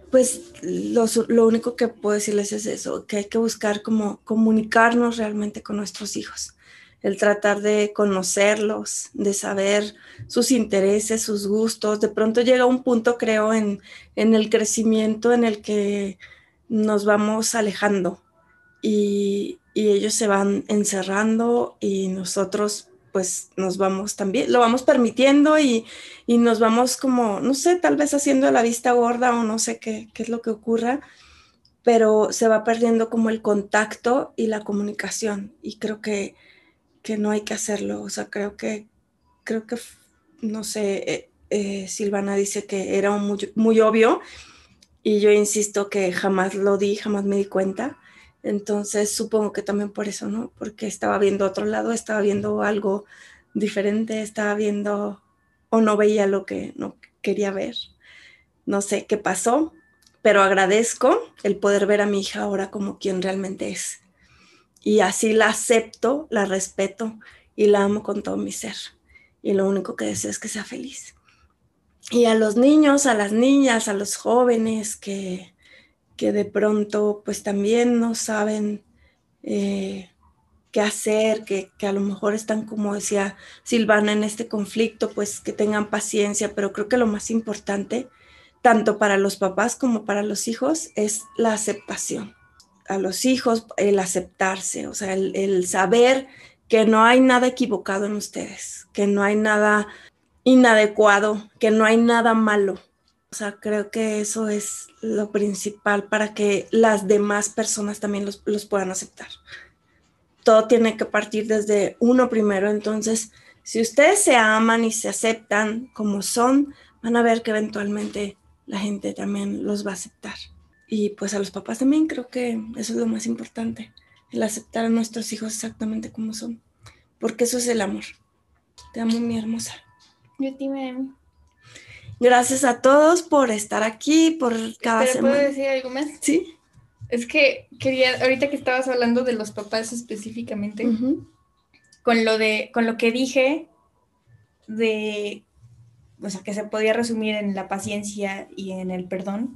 pues lo único que puedo decirles es eso, que hay que buscar como comunicarnos realmente con nuestros hijos el tratar de conocerlos, de saber sus intereses, sus gustos. De pronto llega un punto, creo, en, el crecimiento en el que nos vamos alejando y, ellos se van encerrando y nosotros pues nos vamos también, lo vamos permitiendo y, nos vamos como, no sé, tal vez haciendo la vista gorda o no sé qué, qué es lo que ocurra, pero se va perdiendo como el contacto y la comunicación. Y creo que que no hay que hacerlo. O sea, creo que, creo que, no sé, eh, eh, Silvana dice que era muy, muy obvio y yo insisto que jamás lo di, jamás me di cuenta. Entonces supongo que también por eso, ¿no? Porque estaba viendo otro lado, estaba viendo algo diferente, estaba viendo o no veía lo que no quería ver. No sé qué pasó, pero agradezco el poder ver a mi hija ahora como quien realmente es y así la acepto, la respeto y la amo con todo mi ser. Y lo único que deseo es que sea feliz. Y a los niños, a las niñas, a los jóvenes que, que de pronto pues también no saben eh, qué hacer, que, que, a lo mejor están, como decía Silvana, en este conflicto, pues que tengan paciencia, pero creo que lo más importante, tanto para los papás como para los hijos, es la aceptación a los hijos el aceptarse, o sea, el, saber que no hay nada equivocado en ustedes, que no hay nada inadecuado, que no hay nada malo. O sea, creo que eso es lo principal para que las demás personas también los, los puedan aceptar. Todo tiene que partir desde uno primero, entonces, si ustedes se aman y se aceptan como son, van a ver que eventualmente la gente también los va a aceptar. Y pues a los papás también creo que eso es lo más importante, el aceptar a nuestros hijos exactamente como son, porque eso es el amor. Te amo, mi hermosa. Yo te Gracias a todos por estar aquí, por cada semana. ¿Puedo decir algo más? Sí. Es que quería, ahorita que estabas hablando de los papás específicamente, con lo de, con lo que dije de, o sea, que se podía resumir en la paciencia y en el perdón,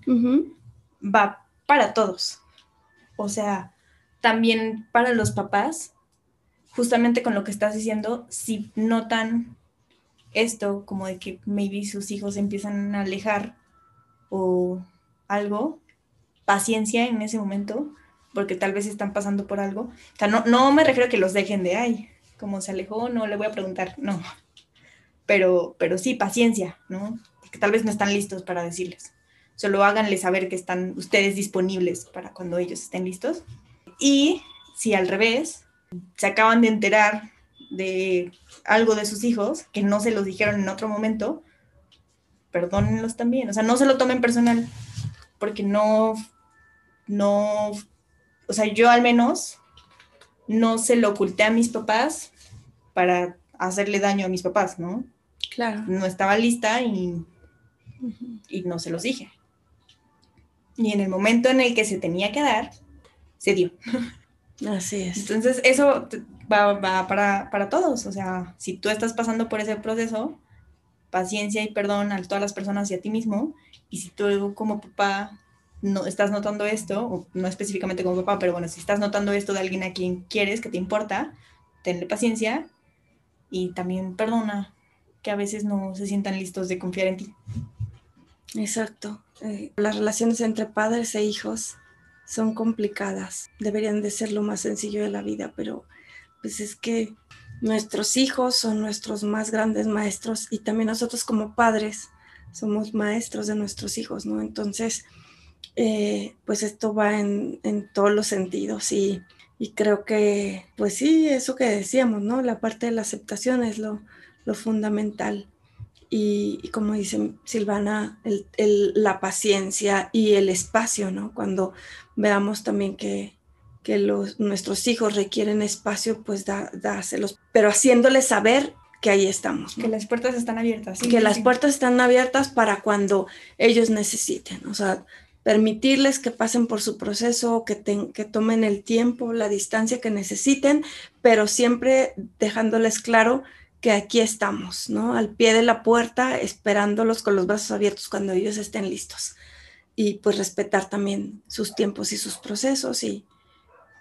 va para todos. O sea, también para los papás, justamente con lo que estás diciendo, si notan esto, como de que maybe sus hijos empiezan a alejar o algo, paciencia en ese momento, porque tal vez están pasando por algo. O sea, no, no me refiero a que los dejen de, ay, como se alejó, no le voy a preguntar, no. Pero, pero sí, paciencia, ¿no? Porque tal vez no están listos para decirles. Solo háganle saber que están ustedes disponibles para cuando ellos estén listos. Y si al revés, se acaban de enterar de algo de sus hijos que no se los dijeron en otro momento, perdónenlos también. O sea, no se lo tomen personal, porque no, no, o sea, yo al menos no se lo oculté a mis papás para hacerle daño a mis papás, ¿no? Claro. No estaba lista y, y no se los dije. Y en el momento en el que se tenía que dar, se dio. Así es. Entonces, eso va, para, para, todos. O sea, si tú estás pasando por ese proceso, paciencia y perdón a todas las personas y a ti mismo. Y si tú como papá no estás notando esto, o no específicamente como papá, pero bueno, si estás notando esto de alguien a quien quieres, que te importa, tenle paciencia y también perdona que a veces no se sientan listos de confiar en ti. Exacto. Eh, las relaciones entre padres e hijos son complicadas. Deberían de ser lo más sencillo de la vida, pero pues es que nuestros hijos son nuestros más grandes maestros y también nosotros como padres somos maestros de nuestros hijos, ¿no? Entonces, eh, pues esto va en, todos los sentidos y, creo que, pues sí, eso que decíamos, ¿no? La parte de la aceptación es lo, fundamental. Y, como dice Silvana, la paciencia y el espacio, ¿no? Cuando veamos también que, los, nuestros hijos requieren espacio, pues dáselos, pero haciéndoles saber que ahí estamos. Que las puertas están abiertas. que las puertas están abiertas para cuando ellos necesiten. O sea, permitirles que pasen por su proceso, que, que tomen el tiempo, la distancia que necesiten, pero siempre dejándoles claro que aquí estamos, ¿no? Al pie de la puerta, esperándolos con los brazos abiertos cuando ellos estén listos y pues respetar también sus tiempos y sus procesos y,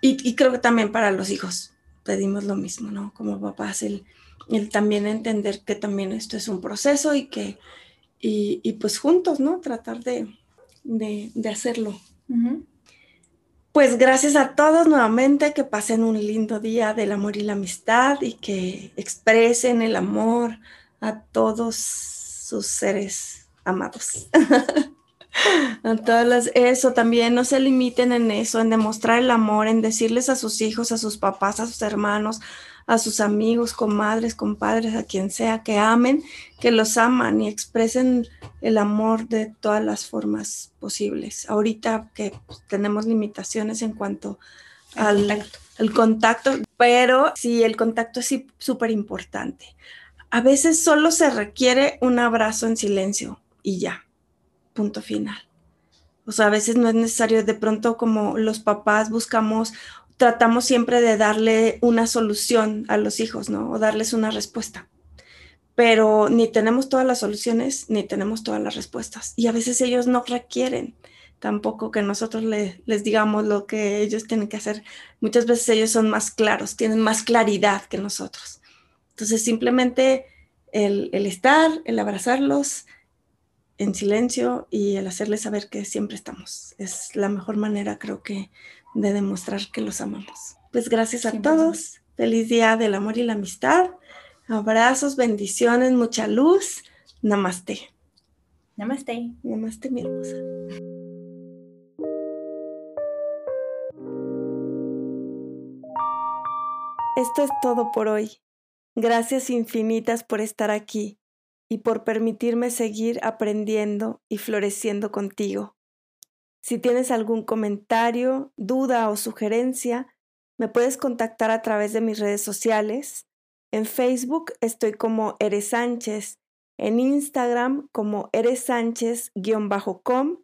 y, creo que también para los hijos pedimos lo mismo, ¿no? Como papás, el, el también entender que también esto es un proceso y que, y, pues juntos, ¿no? Tratar de, de, de hacerlo. Pues gracias a todos nuevamente, que pasen un lindo día del amor y la amistad y que expresen el amor a todos sus seres amados. A todas las, eso también, no se limiten en eso, en demostrar el amor, en decirles a sus hijos, a sus papás, a sus hermanos, a sus amigos, comadres, compadres, a quien sea, que amen, que los aman y expresen el amor de todas las formas posibles. Ahorita que pues, tenemos limitaciones en cuanto al contacto. al contacto, pero sí, el contacto es súper importante. A veces solo se requiere un abrazo en silencio y ya punto final. O sea, a veces no es necesario, de pronto como los papás buscamos, tratamos siempre de darle una solución a los hijos, ¿no? O darles una respuesta. Pero ni tenemos todas las soluciones, ni tenemos todas las respuestas. Y a veces ellos no requieren tampoco que nosotros les digamos lo que ellos tienen que hacer. Muchas veces ellos son más claros, tienen más claridad que nosotros. Entonces, simplemente el, estar, el abrazarlos, en silencio y el hacerles saber que siempre estamos. Es la mejor manera, creo que, de demostrar que los amamos. Pues gracias a todos Feliz día del amor y la amistad. Abrazos, bendiciones, mucha luz. Namaste. Namaste. Namaste, mi hermosa. Esto es todo por hoy. Gracias infinitas por estar aquí y por permitirme seguir aprendiendo y floreciendo contigo. Si tienes algún comentario, duda o sugerencia, me puedes contactar a través de mis redes sociales. En Facebook estoy como Eres Sánchez, en Instagram como Eres Sánchez-com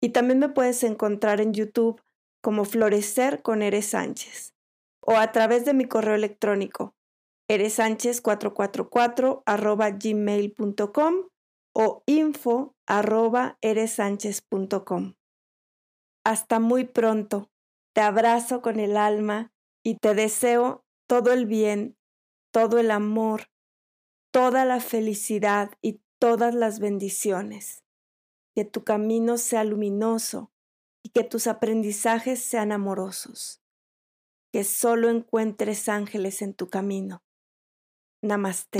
y también me puedes encontrar en YouTube como Florecer con Eres Sánchez o a través de mi correo electrónico eresánchez444 arroba gmail.com o info arroba eresánchez.com. Hasta muy pronto. Te abrazo con el alma y te deseo todo el bien, todo el amor, toda la felicidad y todas las bendiciones. Que tu camino sea luminoso y que tus aprendizajes sean amorosos que solo encuentres ángeles en tu camino. Namaste.